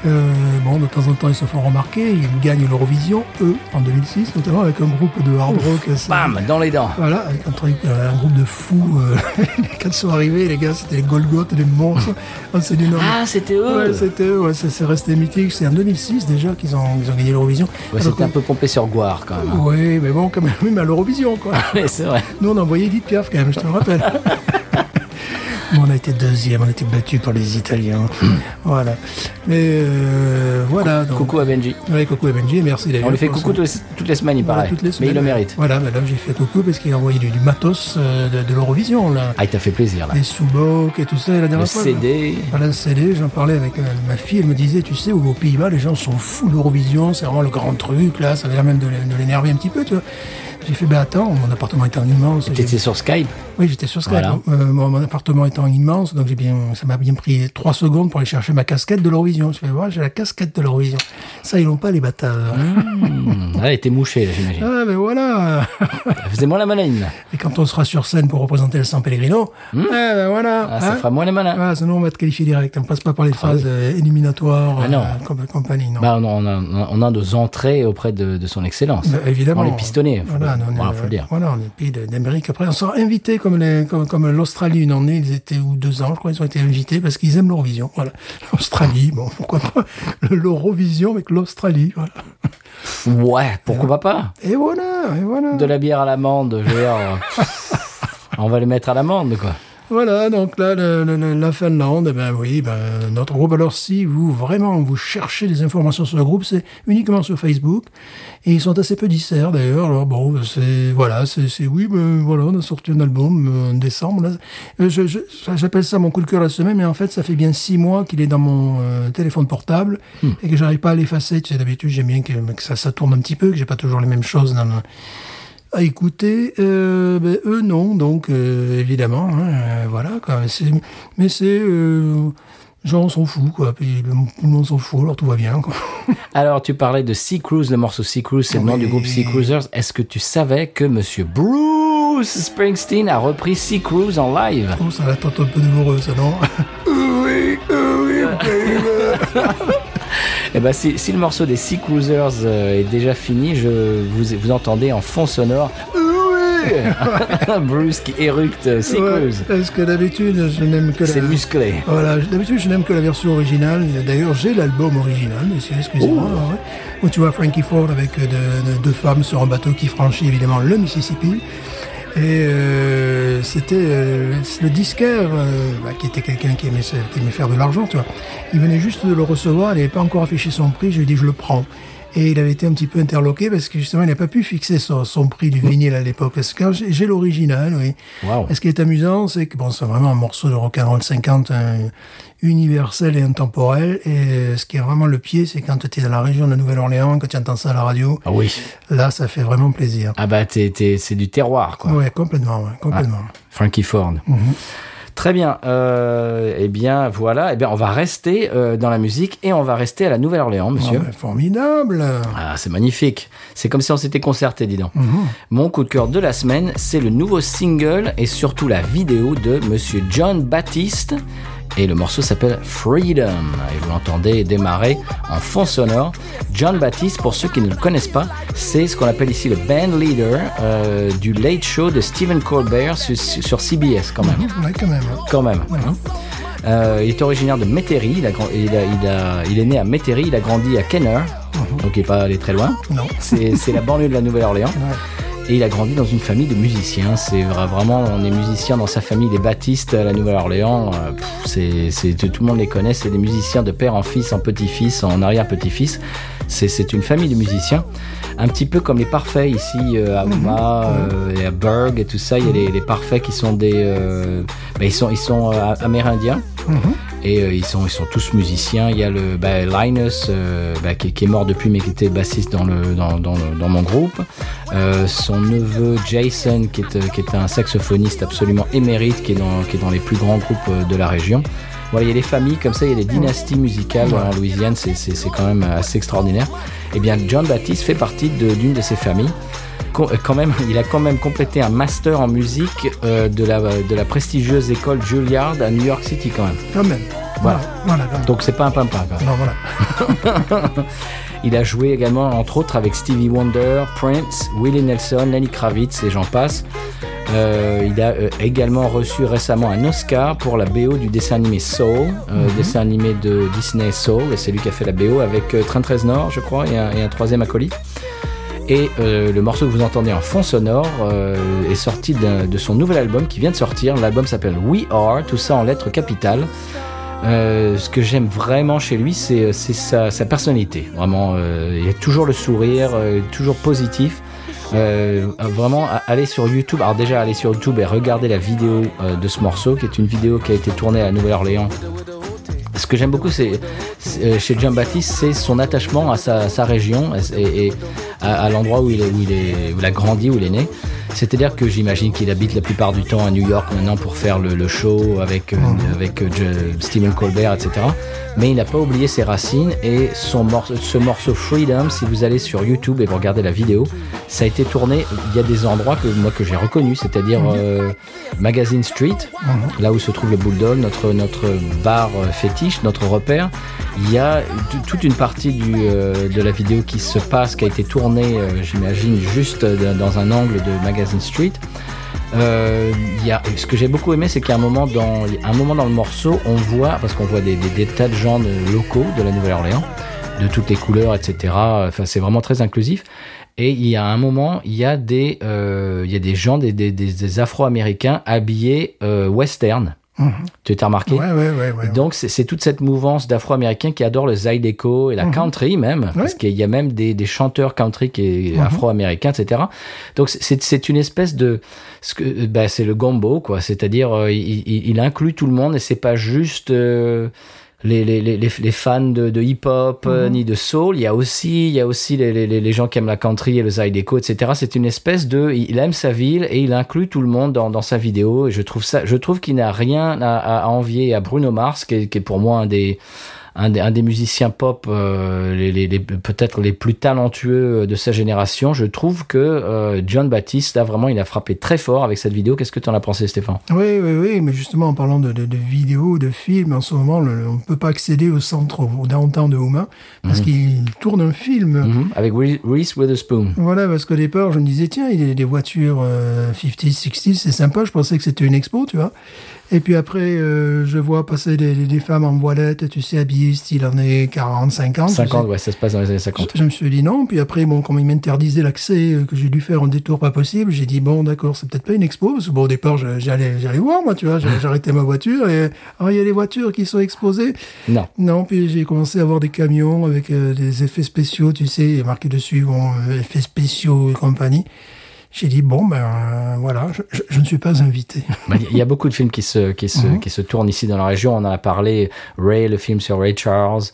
Speaker 2: Euh, bon, de temps en temps, ils se font remarquer. Ils gagnent l'Eurovision, eux, en 2006, notamment avec un groupe de hard rock.
Speaker 1: Bam, dans les dents.
Speaker 2: Voilà, avec un, truc, euh, un groupe de fous. euh, quand ils sont arrivés, les gars, c'était les Golgoth, les monstres. On s'est dit non. mais-
Speaker 1: Ah, c'était eux.
Speaker 2: Ouais, c'était eux, ouais, c'est resté mythique. C'est en 2006 déjà qu'ils ont, ils ont gagné l'Eurovision.
Speaker 1: Ouais, c'était un peu pompé sur Goire, quand même.
Speaker 2: Oui, mais bon, quand même, mais à l'Eurovision, quoi.
Speaker 1: C'est vrai.
Speaker 2: Nous, on a envoyé Edith Piaf, quand même, je te le rappelle. On a été deuxième, on a été battu par les Italiens. voilà. Mais euh, voilà. Donc,
Speaker 1: Coucou à Benji.
Speaker 2: Ouais, coucou et Benji, merci d'ailleurs.
Speaker 1: On lui fait coucou toutes les, toutes les semaines, il paraît. Mais il le mérite.
Speaker 2: Voilà, mais là j'ai fait coucou parce qu'il a envoyé du, du matos euh, de, de l'Eurovision, là.
Speaker 1: Ah, il t'a fait plaisir, là.
Speaker 2: Des sous-bocs et tout ça. La
Speaker 1: Le
Speaker 2: dernière fois,
Speaker 1: CD.
Speaker 2: Voilà, le CD, j'en parlais avec euh, ma fille, elle me disait, tu sais, aux Pays-Bas, les gens sont fous de l'Eurovision, c'est vraiment le grand truc, là, ça avait l'air même de l'énerver un petit peu, tu vois. J'ai fait, ben attends, mon appartement étant immense.
Speaker 1: T'étais sur Skype.
Speaker 2: Oui, j'étais sur Skype.
Speaker 1: Voilà.
Speaker 2: euh, mon, mon appartement étant immense, donc j'ai bien, ça m'a bien pris trois secondes pour aller chercher ma casquette de l'Eurovision. Je fais, ouais, j'ai la casquette de l'Eurovision. Ça, ils l'ont pas, les bâtards.
Speaker 1: Hmm, là, elle était mouchée, là, j'imagine.
Speaker 2: Ah, ben voilà.
Speaker 1: Elle faisait moins la maline.
Speaker 2: Et quand on sera sur scène pour représenter le San Pellegrino, ah, ben voilà.
Speaker 1: Ah, ça
Speaker 2: hein.
Speaker 1: fera moins les malins.
Speaker 2: Ah, sinon on va te qualifier direct. On passe pas par les phases euh, éliminatoires,
Speaker 1: Ah, non.
Speaker 2: euh, comme- compagnie, non.
Speaker 1: Bah, on, a, on, a, on a nos entrées auprès de, de son excellence.
Speaker 2: Bah, évidemment.
Speaker 1: On les pistonnés, faut,
Speaker 2: Voilà, nous, on est-
Speaker 1: voilà, faut le dire.
Speaker 2: Voilà, on est pays d'Amérique. Après, on sera invités comme, les, comme, comme l'Australie une année. Ils étaient, ou deux ans, je crois, ils ont été invités parce qu'ils aiment l'Eurovision. Voilà. L'Australie, bon, pourquoi pas. L'Eurovision avec l'Australie, voilà.
Speaker 1: Ouais, pourquoi pas?
Speaker 2: Et voilà, et voilà.
Speaker 1: De la bière à l'amande, euh, on va les mettre à l'amende, quoi.
Speaker 2: Voilà, donc là, le- le- le- la Finlande, eh ben oui, ben, notre groupe. Alors, si vous vraiment vous cherchez des informations sur le groupe, c'est uniquement sur Facebook. Et ils sont assez peu disserts d'ailleurs. Alors bon, c'est voilà, c'est oui, ben voilà, on a sorti un album euh, en décembre. Là. Euh, je- J'appelle ça mon coup de cœur la semaine, mais en fait, ça fait bien six mois qu'il est dans mon euh, téléphone portable et que j'arrive pas à l'effacer. Tu sais, d'habitude, j'aime bien que, que ça, ça tourne un petit peu, que j'ai pas toujours les mêmes choses dans le à écouter. Euh, ben, eux, non, donc euh, évidemment, hein, euh, voilà. Quoi. Mais c'est- genre, on s'en fout, quoi. Puis tout le monde s'en fout, alors tout va bien, quoi.
Speaker 1: Alors, tu parlais de Sea Cruise, le morceau Sea Cruise, c'est le nom du groupe Sea Cruisers. Est-ce que tu savais que Monsieur Bruce Springsteen a repris Sea Cruise en live?
Speaker 2: Oh, ça va être un peu douloureux, ça, non? Oui, oui,
Speaker 1: Eh ben, si, si le morceau des Sea Cruisers euh, est déjà fini, je vous, vous entendez en fond sonore Oui Bruce qui éructe euh, Sea
Speaker 2: Ouais, parce que d'habitude, je n'aime que
Speaker 1: C'est
Speaker 2: la...
Speaker 1: musclé.
Speaker 2: Voilà, d'habitude je n'aime que la version originale. D'ailleurs, j'ai l'album original, monsieur, excusez-moi. ouais. Où tu vois Frankie Ford avec euh, de- de- deux femmes sur un bateau qui franchit évidemment le Mississippi. Et euh, c'était euh, le disquaire, euh, bah, qui était quelqu'un qui aimait, qui aimait faire de l'argent, tu vois. Il venait juste de le recevoir, il n'avait pas encore affiché son prix, je lui ai dit je le prends. Et il avait été un petit peu interloqué parce que justement il n'a pas pu fixer son, son prix du vinyle à l'époque. Parce que quand j'ai l'original, oui.
Speaker 1: Wow.
Speaker 2: Et ce qui est amusant, c'est que bon, c'est vraiment un morceau de rock'n'roll 50 euh, universel et intemporel. Et ce qui est vraiment le pied, c'est quand tu es dans la région de Nouvelle-Orléans, quand tu entends ça à la radio,
Speaker 1: Ah oui.
Speaker 2: là, ça fait vraiment plaisir.
Speaker 1: Ah bah, t'es- t'es- c'est du terroir, quoi.
Speaker 2: Ouais, complètement, ouais, complètement.
Speaker 1: Frankie Ford. Très bien. Euh, eh bien, voilà. Eh bien, on va rester euh, dans la musique et on va rester à la Nouvelle-Orléans, monsieur.
Speaker 2: Ah, ouais, formidable.
Speaker 1: Ah, c'est magnifique. C'est comme si on s'était concerté, dis donc. Mon coup de cœur de la semaine, c'est le nouveau single et surtout la vidéo de Monsieur John Baptiste. Et le morceau s'appelle Freedom. Et vous l'entendez démarrer en fond sonore. John Baptiste, pour ceux qui ne le connaissent pas, c'est ce qu'on appelle ici le band leader euh, du Late Show de Stephen Colbert sur, sur CBS quand même.
Speaker 2: Ouais, quand même. hein.
Speaker 1: Quand même. hein. Euh, il est originaire de Métairie, il, a, grand- il, a- il, a- il est né à Métairie, il a grandi à Kenner, donc il n'est pas allé très loin.
Speaker 2: Non.
Speaker 1: C'est c'est la banlieue de la Nouvelle-Orléans.
Speaker 2: Ouais.
Speaker 1: Et il a grandi dans une famille de musiciens. C'est vra- vraiment, on est musiciens dans sa famille, les Baptistes à la Nouvelle-Orléans. euh, c'est, tout le monde les connaît. C'est des musiciens de père en fils, en petit-fils, en arrière-petit-fils. C'est, une famille de musiciens. Un petit peu comme les Parfaits ici euh, à Houma euh, et à Berg et tout ça. Il y a les, les Parfaits qui sont des, euh, bah, ils sont, ils sont amérindiens. Et euh, ils, sont, ils sont tous musiciens. Il y a le bah, Linus euh, bah, qui, qui est mort depuis mais qui était bassiste dans, le, dans, dans, le- dans mon groupe. Euh, son neveu Jason qui est, euh, qui est un saxophoniste absolument émérite qui est dans, qui est dans les plus grands groupes euh, de la région. Voilà, il y a des familles comme ça, il y a des dynasties musicales en Louisiane, c'est- c'est c'est quand même assez extraordinaire. Et bien John Baptiste fait partie de- d'une de ces familles. Euh, Quand même, il a quand même complété un master en musique euh, de, la, de la prestigieuse école Juilliard à New York City quand même.
Speaker 2: Quand même.
Speaker 1: Voilà. Donc c'est pas un pimpin quand même.
Speaker 2: Non, voilà.
Speaker 1: Il a joué également, entre autres, avec Stevie Wonder, Prince, Willie Nelson, Lenny Kravitz et j'en passe. Euh, il a euh, également reçu récemment un Oscar pour la BO du dessin animé Soul, euh, dessin animé de Disney Soul, et c'est lui qui a fait la BO avec euh, Trent Reznor, je crois, et un, et un troisième acolyte. Et euh, le morceau que vous entendez en fond sonore euh, est sorti de son nouvel album qui vient de sortir. L'album s'appelle We Are, tout ça en lettres capitales. Euh, ce que j'aime vraiment chez lui, c'est sa, personnalité. Vraiment, il y a toujours le sourire, toujours positif. Vraiment, aller sur YouTube. Alors déjà, aller sur YouTube et regarder la vidéo de ce morceau, qui est une vidéo qui a été tournée à Nouvelle-Orléans. Ce que j'aime beaucoup, c'est chez Jean Baptiste, c'est son attachement à sa, région à, à l'endroit où il, est, où, il est, où il a grandi, où il est né. C'est-à-dire que j'imagine qu'il habite la plupart du temps à New York maintenant pour faire le, le show avec, euh, avec euh, Stephen Colbert, etc. Mais il n'a pas oublié ses racines et son morceau, ce morceau Freedom, si vous allez sur YouTube et vous regardez la vidéo, ça a été tourné. Il y a des endroits que moi que j'ai reconnus, c'est-à-dire euh, Magazine Street, là où se trouve le Bulldog, notre notre bar fétiche, notre repère. Il y a toute une partie du, euh, de la vidéo qui se passe, qui a été tournée, euh, j'imagine, juste euh, dans un angle de Magazine Street. Euh, y a, ce que j'ai beaucoup aimé, c'est qu'à un moment dans un moment dans le morceau, on voit parce qu'on voit des, tas de gens locaux de la Nouvelle-Orléans, de toutes les couleurs, etc. Enfin, c'est vraiment très inclusif. Et il y a un moment, il y a des, euh, il y a des gens, des- des Afro-Américains habillés euh, western. Tu t'as remarqué
Speaker 2: Ouais, ouais, ouais, ouais.
Speaker 1: Donc c'est toute cette mouvance d'Afro-Américains qui adorent le Zydeco et la country même, parce qu'il y a même des, des chanteurs country qui est Afro-Américains, etc. Donc c'est une espèce de, ce que, bah, c'est le gombo quoi, c'est-à-dire euh, il, il- il inclut tout le monde et c'est pas juste euh, les, les, les, les fans de, de hip-hop euh, ni de soul. Il y a aussi il y a aussi les, les, les gens qui aiment la country et le Zydeco, etc. C'est une espèce de, il aime sa ville et il inclut tout le monde dans, dans sa vidéo. Et je trouve ça, je trouve qu'il n'a rien à, à envier à Bruno Mars, qui est, qui est pour moi un des un des, un des musiciens pop euh, les, les, les- peut-être les plus talentueux de sa génération. Je trouve que euh, John Baptiste, là vraiment, il a frappé très fort avec cette vidéo. Qu'est-ce que tu en as pensé, Stéphane?
Speaker 2: Oui, oui, oui, mais justement, en parlant de, de, de vidéos, de films, en ce moment, le- on ne peut pas accéder au centre, au downtown de Houma, parce qu'il tourne un film.
Speaker 1: Mhm. Avec Re- Reese Witherspoon.
Speaker 2: Voilà, parce qu'au départ, je me disais, tiens, il y a des voitures euh, 50s, 60s, c'est sympa, je pensais que c'était une expo, tu vois. Et puis après, euh, je vois passer des, des- femmes en voilette, tu sais, habillées style années 40, 50. je
Speaker 1: 50,
Speaker 2: sais.
Speaker 1: ouais, ça se passe dans les années 50.
Speaker 2: Je me suis dit non, puis après, bon, comme ils m'interdisaient l'accès, euh, que j'ai dû faire un détour pas possible, j'ai dit bon, d'accord, c'est peut-être pas une expo, parce que bon, au départ, j'allais, j'allais voir, moi, tu vois, arrêté ma voiture, et ah, il y a des voitures qui sont exposées.
Speaker 1: Non.
Speaker 2: Non, puis j'ai commencé à voir des camions avec euh, des effets spéciaux, tu sais, marqué dessus, bon, euh, effets spéciaux et compagnie. J'ai dit, bon, ben euh, voilà, je, je- je ne suis pas invité.
Speaker 1: Bah, Il y a beaucoup de films qui se, qui, se, qui se tournent ici dans la région. On en a parlé. Ray, le film sur Ray Charles.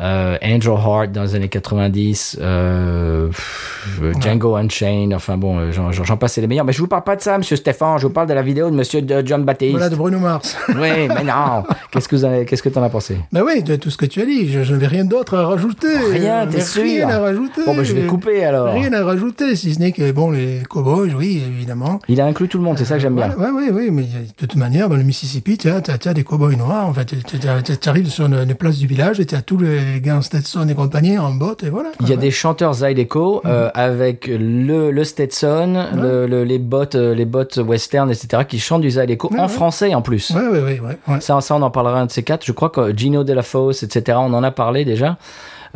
Speaker 1: Euh, Angel Heart dans les années 90. Euh, pff, Django Unchained. Enfin bon, euh, j'en- c'est les meilleurs. Mais je vous parle pas de ça, monsieur Stéphane. Je vous parle de la vidéo de monsieur de John Baptiste.
Speaker 2: Voilà, de Bruno Mars.
Speaker 1: Oui, mais non. Qu'est-ce que avez- qu'est-ce que t'en as pensé?
Speaker 2: Ben oui, de tout ce que tu as dit, je, je n'avais rien d'autre à rajouter.
Speaker 1: Rien, t'es
Speaker 2: Mais
Speaker 1: sûr?
Speaker 2: Rien à rajouter.
Speaker 1: Bon, ben, je vais couper alors.
Speaker 2: Rien à rajouter, si ce n'est que, bon, les cowboys, oui, évidemment.
Speaker 1: Il a inclus tout le monde, c'est ça que j'aime bien.
Speaker 2: Ouais, ouais, ouais, mais de toute manière, dans le Mississippi, tu as, t'as- t'as des cowboys noirs. En fait, tu arrives sur une, une place du village et tu as tous les Stetson et compagnie en bottes, et voilà.
Speaker 1: Il y a des chanteurs Zydeco euh, avec le, le Stetson, le- le- les bottes, euh, les bottes western, etc., qui chantent du Zydeco en
Speaker 2: ouais.
Speaker 1: français en plus.
Speaker 2: Ouais, ouais. ouais.
Speaker 1: Ça, ça, on en parlera un de ces quatre. Je crois que Gino De La Fosse, etc., on en a parlé déjà.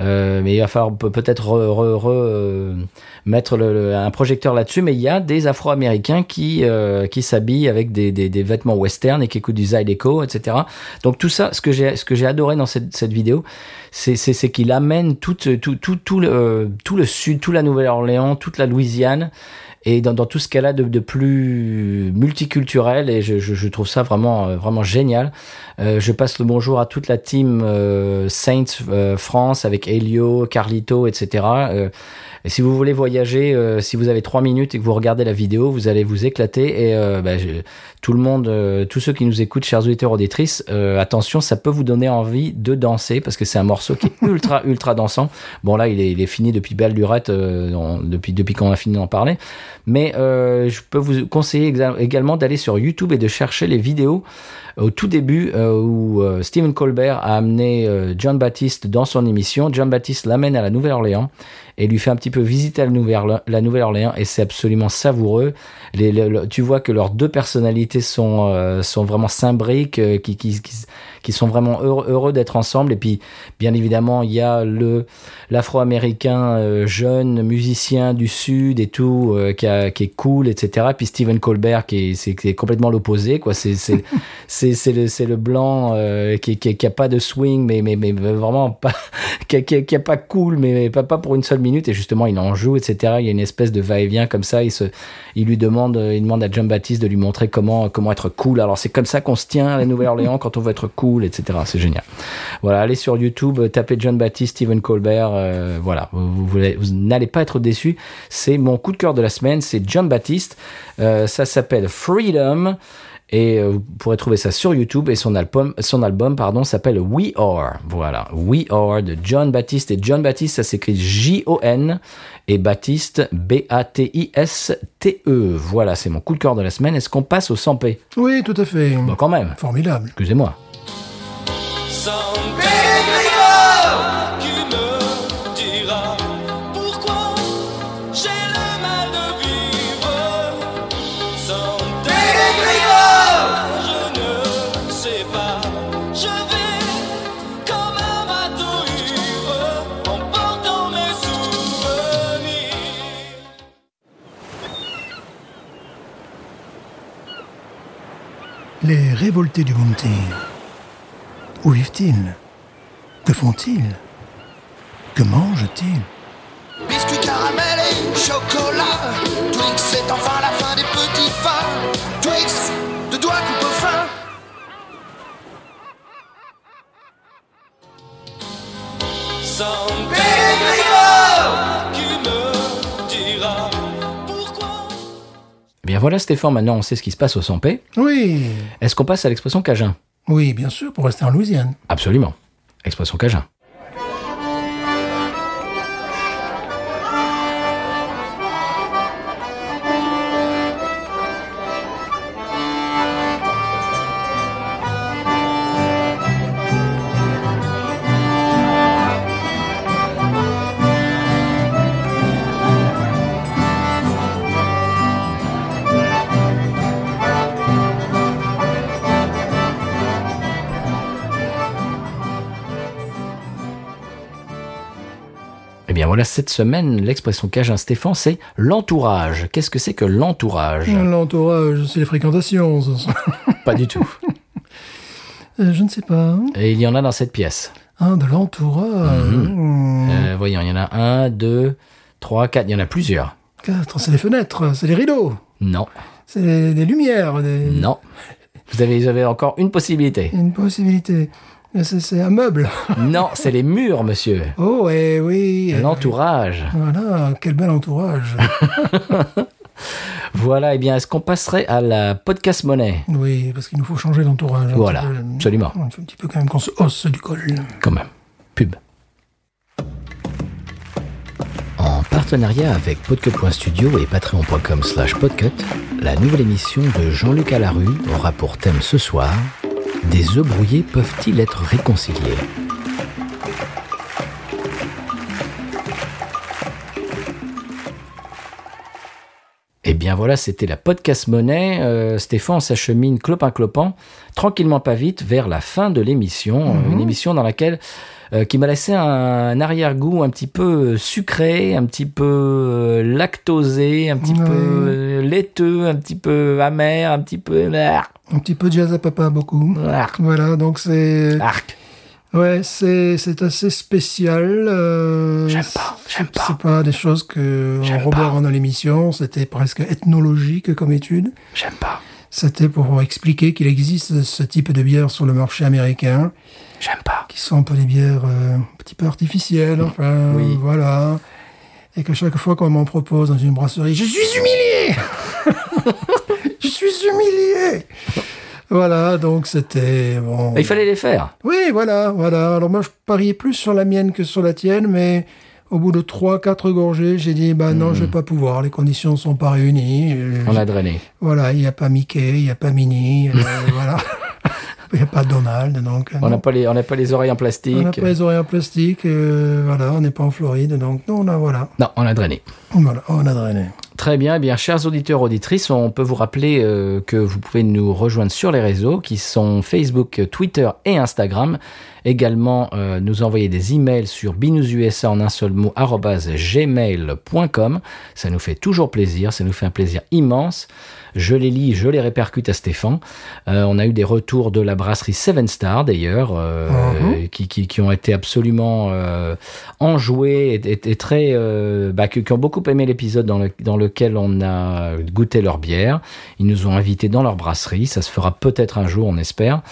Speaker 1: Euh, mais il va falloir pe- peut-être re- re- re- euh, mettre le- le- un projecteur là-dessus. Mais il y a des Afro-Américains qui, euh, qui s'habillent avec des, des, des vêtements western et qui écoutent du Zydeco, etc. Donc tout ça, ce que j'ai, ce que j'ai adoré dans cette, cette vidéo, c'est, c'est, qu'il amène tout, tout, tout, tout, le, tout le sud, toute la Nouvelle-Orléans, toute la Louisiane et dans, dans tout ce qu'elle a de, de plus multiculturel et je, je, je trouve ça vraiment euh, vraiment génial. Euh, je passe le bonjour à toute la team euh, Saints euh, France avec Elio, Carlito, etc. Et si vous voulez voyager, euh, si vous avez trois minutes et que vous regardez la vidéo, vous allez vous éclater. Et euh, bah, je- tout le monde, euh, tous ceux qui nous écoutent, chers auditeurs auditrices, attention, ça peut vous donner envie de danser parce que c'est un morceau qui est ultra ultra dansant. Bon là, il est, fini depuis belle lurette, depuis depuis qu'on a fini d'en parler. Mais je peux vous conseiller également d'aller sur YouTube et de chercher les vidéos au tout début euh, où euh, Stephen Colbert a amené euh, John Baptiste dans son émission. John Baptiste l'amène à la Nouvelle-Orléans et lui fait un petit peu visiter la Nouvelle- la Nouvelle-Orléans et c'est absolument savoureux. Tu vois que leurs deux personnalités sont, euh, sont vraiment s'imbriquent, euh, qui, qui, qui, sont vraiment heureux, d'être ensemble. Et puis, bien évidemment, il y a l'Afro-américain euh, jeune musicien du Sud et tout, euh, qui, est cool, etc. Puis Stephen Colbert, qui est, est complètement l'opposé, quoi. c'est, c'est, le, c'est le blanc euh, qui, qui, qui a pas de swing, mais, mais, mais vraiment pas, qui, qui, qui a pas cool, mais pas, pas pour une seule minute. Et justement, il en joue, etc. Il y a une espèce de va-et-vient comme ça. Il se, il lui demande, euh, il demande à John Baptiste de lui montrer comment, comment être cool. Alors c'est comme ça qu'on se tient à la Nouvelle-Orléans quand on veut être cool, etc. C'est génial. Voilà, allez sur YouTube, euh, tapez John Baptiste, Stephen Colbert. euh, voilà, vous, vous, n'allez pas être déçus. C'est mon coup de cœur de la semaine. C'est John Baptiste. Euh, ça s'appelle Freedom. Et euh, vous pourrez trouver ça sur YouTube. Et son album, son album pardon, s'appelle We Are. Voilà, We Are de John Baptiste. Et John Baptiste, ça s'écrit J-O-N et Baptiste B-A-T-I-S-T-E. Voilà, c'est mon coup de cœur de la semaine. Est-ce qu'on passe au 100p
Speaker 2: Oui, tout à fait.
Speaker 1: Bon, quand même.
Speaker 2: Formidable.
Speaker 1: Excusez-moi.
Speaker 4: 100p
Speaker 2: révoltés du Bounty. Où vivent-ils? Que font-ils? Que mangent-ils?
Speaker 5: Biscuits, caramel et chocolat. Twix, c'est enfin la fin des petits pains. Twix, de doigts coupe fin.
Speaker 4: Sans Pellegrino qui me dira
Speaker 1: bien voilà Stéphane, maintenant on sait ce qui se passe au 100p.
Speaker 2: Oui,
Speaker 1: Est-ce qu'on passe à l'expression Cajun?
Speaker 2: Oui, bien sûr, pour rester en Louisiane.
Speaker 1: Absolument. Expression Cajun. Voilà, cette semaine, l'expression Cajun Stéphane, c'est l'entourage. Qu'est-ce que c'est que l'entourage?
Speaker 2: L'entourage, c'est les fréquentations.
Speaker 1: Pas du tout.
Speaker 2: Euh, je ne sais pas.
Speaker 1: Et il y en a dans cette pièce.
Speaker 2: Ah, de l'entourage. Hmm.
Speaker 1: Euh, voyons, il y en a un, deux, trois, quatre, il y en a plusieurs.
Speaker 2: Quatre, c'est les fenêtres, c'est les rideaux,
Speaker 1: Non,
Speaker 2: c'est les, les lumières,
Speaker 1: non. Vous avez, vous avez encore une possibilité.
Speaker 2: une possibilité. C'est c'est un meuble.
Speaker 1: Non, c'est les murs, monsieur.
Speaker 2: Oh, eh oui.
Speaker 1: L'entourage.
Speaker 2: Voilà, quel bel entourage.
Speaker 1: Voilà, eh bien, est-ce qu'on passerait à la podcast monnaie?
Speaker 2: Oui, parce qu'il nous faut changer l'entourage. un
Speaker 1: Voilà,
Speaker 2: peu.
Speaker 1: absolument.
Speaker 2: Il faut un petit peu quand même qu'on se hausse du col.
Speaker 1: Quand même. Pub. En partenariat avec podcut.studio et patreon.com slash podcut, la nouvelle émission de Jean-Luc Alarue aura pour thème ce soir Des œufs brouillés peuvent-ils être réconciliés Eh bien voilà, c'était la podcast monnaie. Euh, Stéphane s'achemine clopin clopin, tranquillement pas vite, vers la fin de l'émission. Euh, Une émission dans laquelle euh, qui m'a laissé un, arrière-goût un petit peu sucré, un petit peu lactosé, un petit peu laiteux, un petit peu amer, un petit peu
Speaker 2: Un petit peu de jazz à papa, beaucoup.
Speaker 1: Arc.
Speaker 2: Voilà, donc c'est.
Speaker 1: Arc.
Speaker 2: Ouais, c'est c'est assez spécial. euh,
Speaker 1: J'aime pas, j'aime pas.
Speaker 2: C'est pas des choses que on dans l'émission. C'était presque ethnologique comme étude.
Speaker 1: J'aime pas.
Speaker 2: C'était pour expliquer qu'il existe ce type de bière sur le marché américain,
Speaker 1: J'aime pas.
Speaker 2: qui sont un peu des bières euh, un petit peu artificielles. Enfin,
Speaker 1: Oui.
Speaker 2: voilà. Et que chaque fois qu'on m'en propose dans une brasserie, je suis humilié. je suis humilié. Voilà, donc c'était bon.
Speaker 1: Il fallait les faire.
Speaker 2: Oui, voilà, voilà. Alors moi, je pariais plus sur la mienne que sur la tienne, mais au bout de trois, quatre gorgées, j'ai dit, bah non, je vais pas pouvoir. Les conditions sont pas réunies.
Speaker 1: On a drainé.
Speaker 2: Voilà, il n'y a pas Mickey, il n'y a pas Minnie, euh, voilà. Il n'y a pas Donald, donc. euh,
Speaker 1: On n'a pas les, on n'a pas les oreilles en
Speaker 2: On
Speaker 1: plastique.
Speaker 2: n'a pas les oreilles en plastique, euh, voilà, on n'est pas en Floride, donc non, on a, voilà.
Speaker 1: Non, on a drainé.
Speaker 2: Voilà, on a drainé.
Speaker 1: Très bien, eh bien, chers auditeurs, auditrices, on peut vous rappeler euh, que vous pouvez nous rejoindre sur les réseaux qui sont Facebook, Twitter et Instagram. Également, euh, nous envoyer des emails sur binoususa en un seul mot, gmail.com. Ça nous fait toujours plaisir, ça nous fait un plaisir immense. Je les lis, je les répercute à Stéphane. Euh, on a eu des retours de la brasserie Seven Star d'ailleurs, euh,
Speaker 2: Mhm.
Speaker 1: qui, qui, qui ont été absolument euh, enjoués et, et- et très, bah, qui, qui ont beaucoup aimé l'épisode dans, le- dans lequel on a goûté leur bière. Ils nous ont invités dans leur brasserie. Ça se fera peut-être un jour, on espère.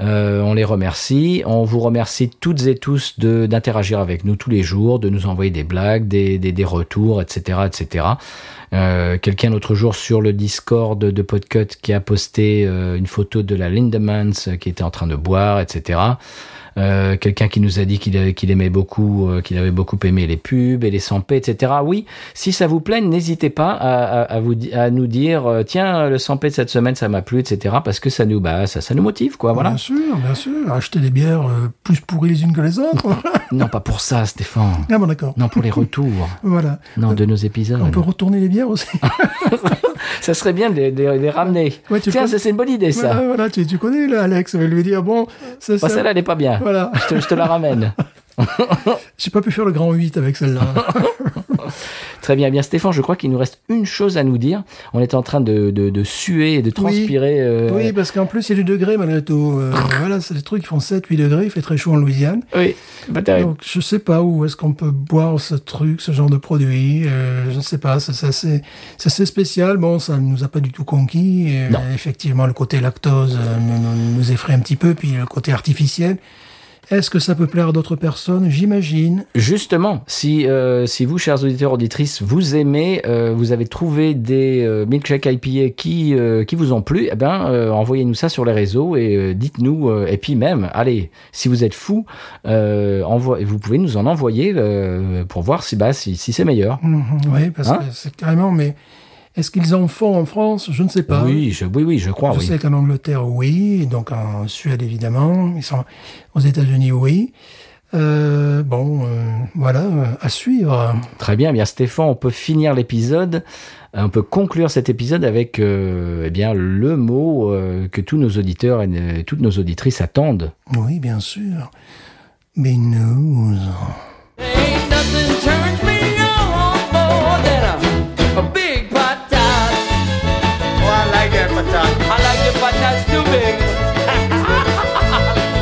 Speaker 1: Euh, on les remercie. On vous remercie toutes et tous d'interagir avec nous tous les jours, de nous envoyer des blagues, des, des, des retours, etc., etc. Euh, Quelqu'un l'autre jour sur le Discord de Podcut qui a posté euh, une photo de la Lindemans euh, qui était en train de boire, etc. Euh, Quelqu'un qui nous a dit qu'il aimait beaucoup, euh, qu'il avait beaucoup aimé les pubs et les 100p, etc. Oui, si ça vous plaît, n'hésitez pas à, à, à vous, à nous dire, euh, tiens, le 100p de cette semaine, ça m'a plu, etc. Parce que ça nous, bah, ça, ça nous motive, quoi. Voilà.
Speaker 2: Bien sûr, bien sûr. Acheter des bières euh, plus pourries les unes que les autres.
Speaker 1: Non, pas pour ça, Stéphane.
Speaker 2: ah bon, d'accord.
Speaker 1: Non, pour les retours.
Speaker 2: Voilà.
Speaker 1: Non, de nos épisodes.
Speaker 2: On peut retourner les bières aussi.
Speaker 1: Ça serait bien de les, de les ramener.
Speaker 2: Ouais,
Speaker 1: Tiens,
Speaker 2: connais-
Speaker 1: c'est une bonne idée, ça.
Speaker 2: voilà, voilà, tu, tu connais là, Alex, va lui dire, bon, ça,
Speaker 1: Bah,
Speaker 2: ça-
Speaker 1: celle-là, elle est pas bien.
Speaker 2: Voilà.
Speaker 1: Je te, je te la ramène.
Speaker 2: J'ai pas pu faire le grand 8 avec celle-là.
Speaker 1: Très bien, Eh bien Stéphane, je crois qu'il nous reste une chose à nous dire. On est en train de, de, de suer et de transpirer. euh,
Speaker 2: oui, parce qu'en plus, il y a du degré malgré tout. Euh, voilà, c'est des trucs qui font 7-8 degrés. Il fait très chaud en Louisiane.
Speaker 1: oui, terrible.
Speaker 2: Donc, je sais pas où est-ce qu'on peut boire ce truc, ce genre de produit. Euh, je ne sais pas, c'est assez, spécial. Bon, ça ne nous a pas du tout conquis. Effectivement, le côté lactose nous effraie un petit peu, puis le côté artificiel. Est-ce que ça peut plaire à d'autres personnes? J'imagine.
Speaker 1: Justement, si, euh, si vous, chers auditeurs, auditrices, vous aimez, euh, vous avez trouvé des euh, milkshake IPA qui, euh, qui vous ont plu, eh ben, euh, envoyez-nous ça sur les réseaux et euh, dites-nous. euh, et puis même, allez, si vous êtes fou, euh, vous pouvez nous en envoyer euh, pour voir si, bah, si, si c'est meilleur.
Speaker 2: Mhm, oui, parce
Speaker 1: Hein?
Speaker 2: que c'est carrément. Mais est-ce qu'ils en font en France? Je ne sais pas.
Speaker 1: Oui, je, oui, oui, je crois.
Speaker 2: Je
Speaker 1: oui.
Speaker 2: sais qu'en Angleterre, oui. Donc en Suède, évidemment. Ils sont aux États-Unis, oui. Euh, bon, euh, voilà, euh, à suivre.
Speaker 1: Très bien, bien Stéphane, on peut finir l'épisode, on peut conclure cet épisode avec euh, eh bien le mot euh, que tous nos auditeurs et toutes nos auditrices attendent.
Speaker 2: Oui, bien sûr. Mais
Speaker 4: big.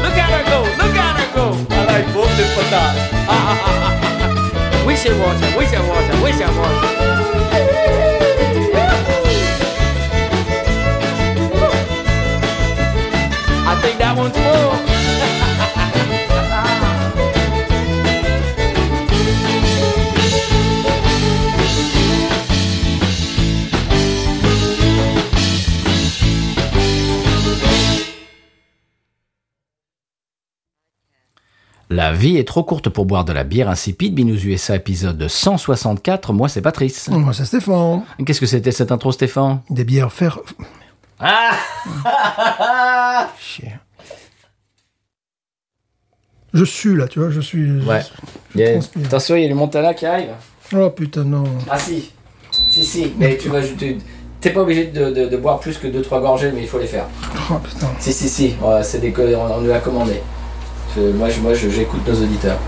Speaker 4: look at her go, look at her go. I like both the patats. we should watch her, we should watch her, we should watch her. I think that one's full.
Speaker 1: La vie est trop courte pour boire de la bière insipide. Binous USA épisode 164. Moi, c'est Patrice.
Speaker 2: Moi, c'est Stéphane.
Speaker 1: Qu'est-ce que c'était cette intro, Stéphane?
Speaker 2: Des bières fer...
Speaker 1: Ah
Speaker 2: Chier. Je suis là, tu vois, je suis...
Speaker 1: Ouais.
Speaker 2: Je, je transpire.
Speaker 1: Attention, il y a le Montana qui arrive.
Speaker 2: Oh putain, non.
Speaker 1: Ah si. Si, si. Mais tu vas... tu- T'es pas obligé de, de- de boire plus que 2-3 gorgées, mais il faut les faire.
Speaker 2: Oh putain.
Speaker 1: Si, si, si. Ouais, c'est des... On, on nous l'a commandé. Moi je- j'écoute nos auditeurs.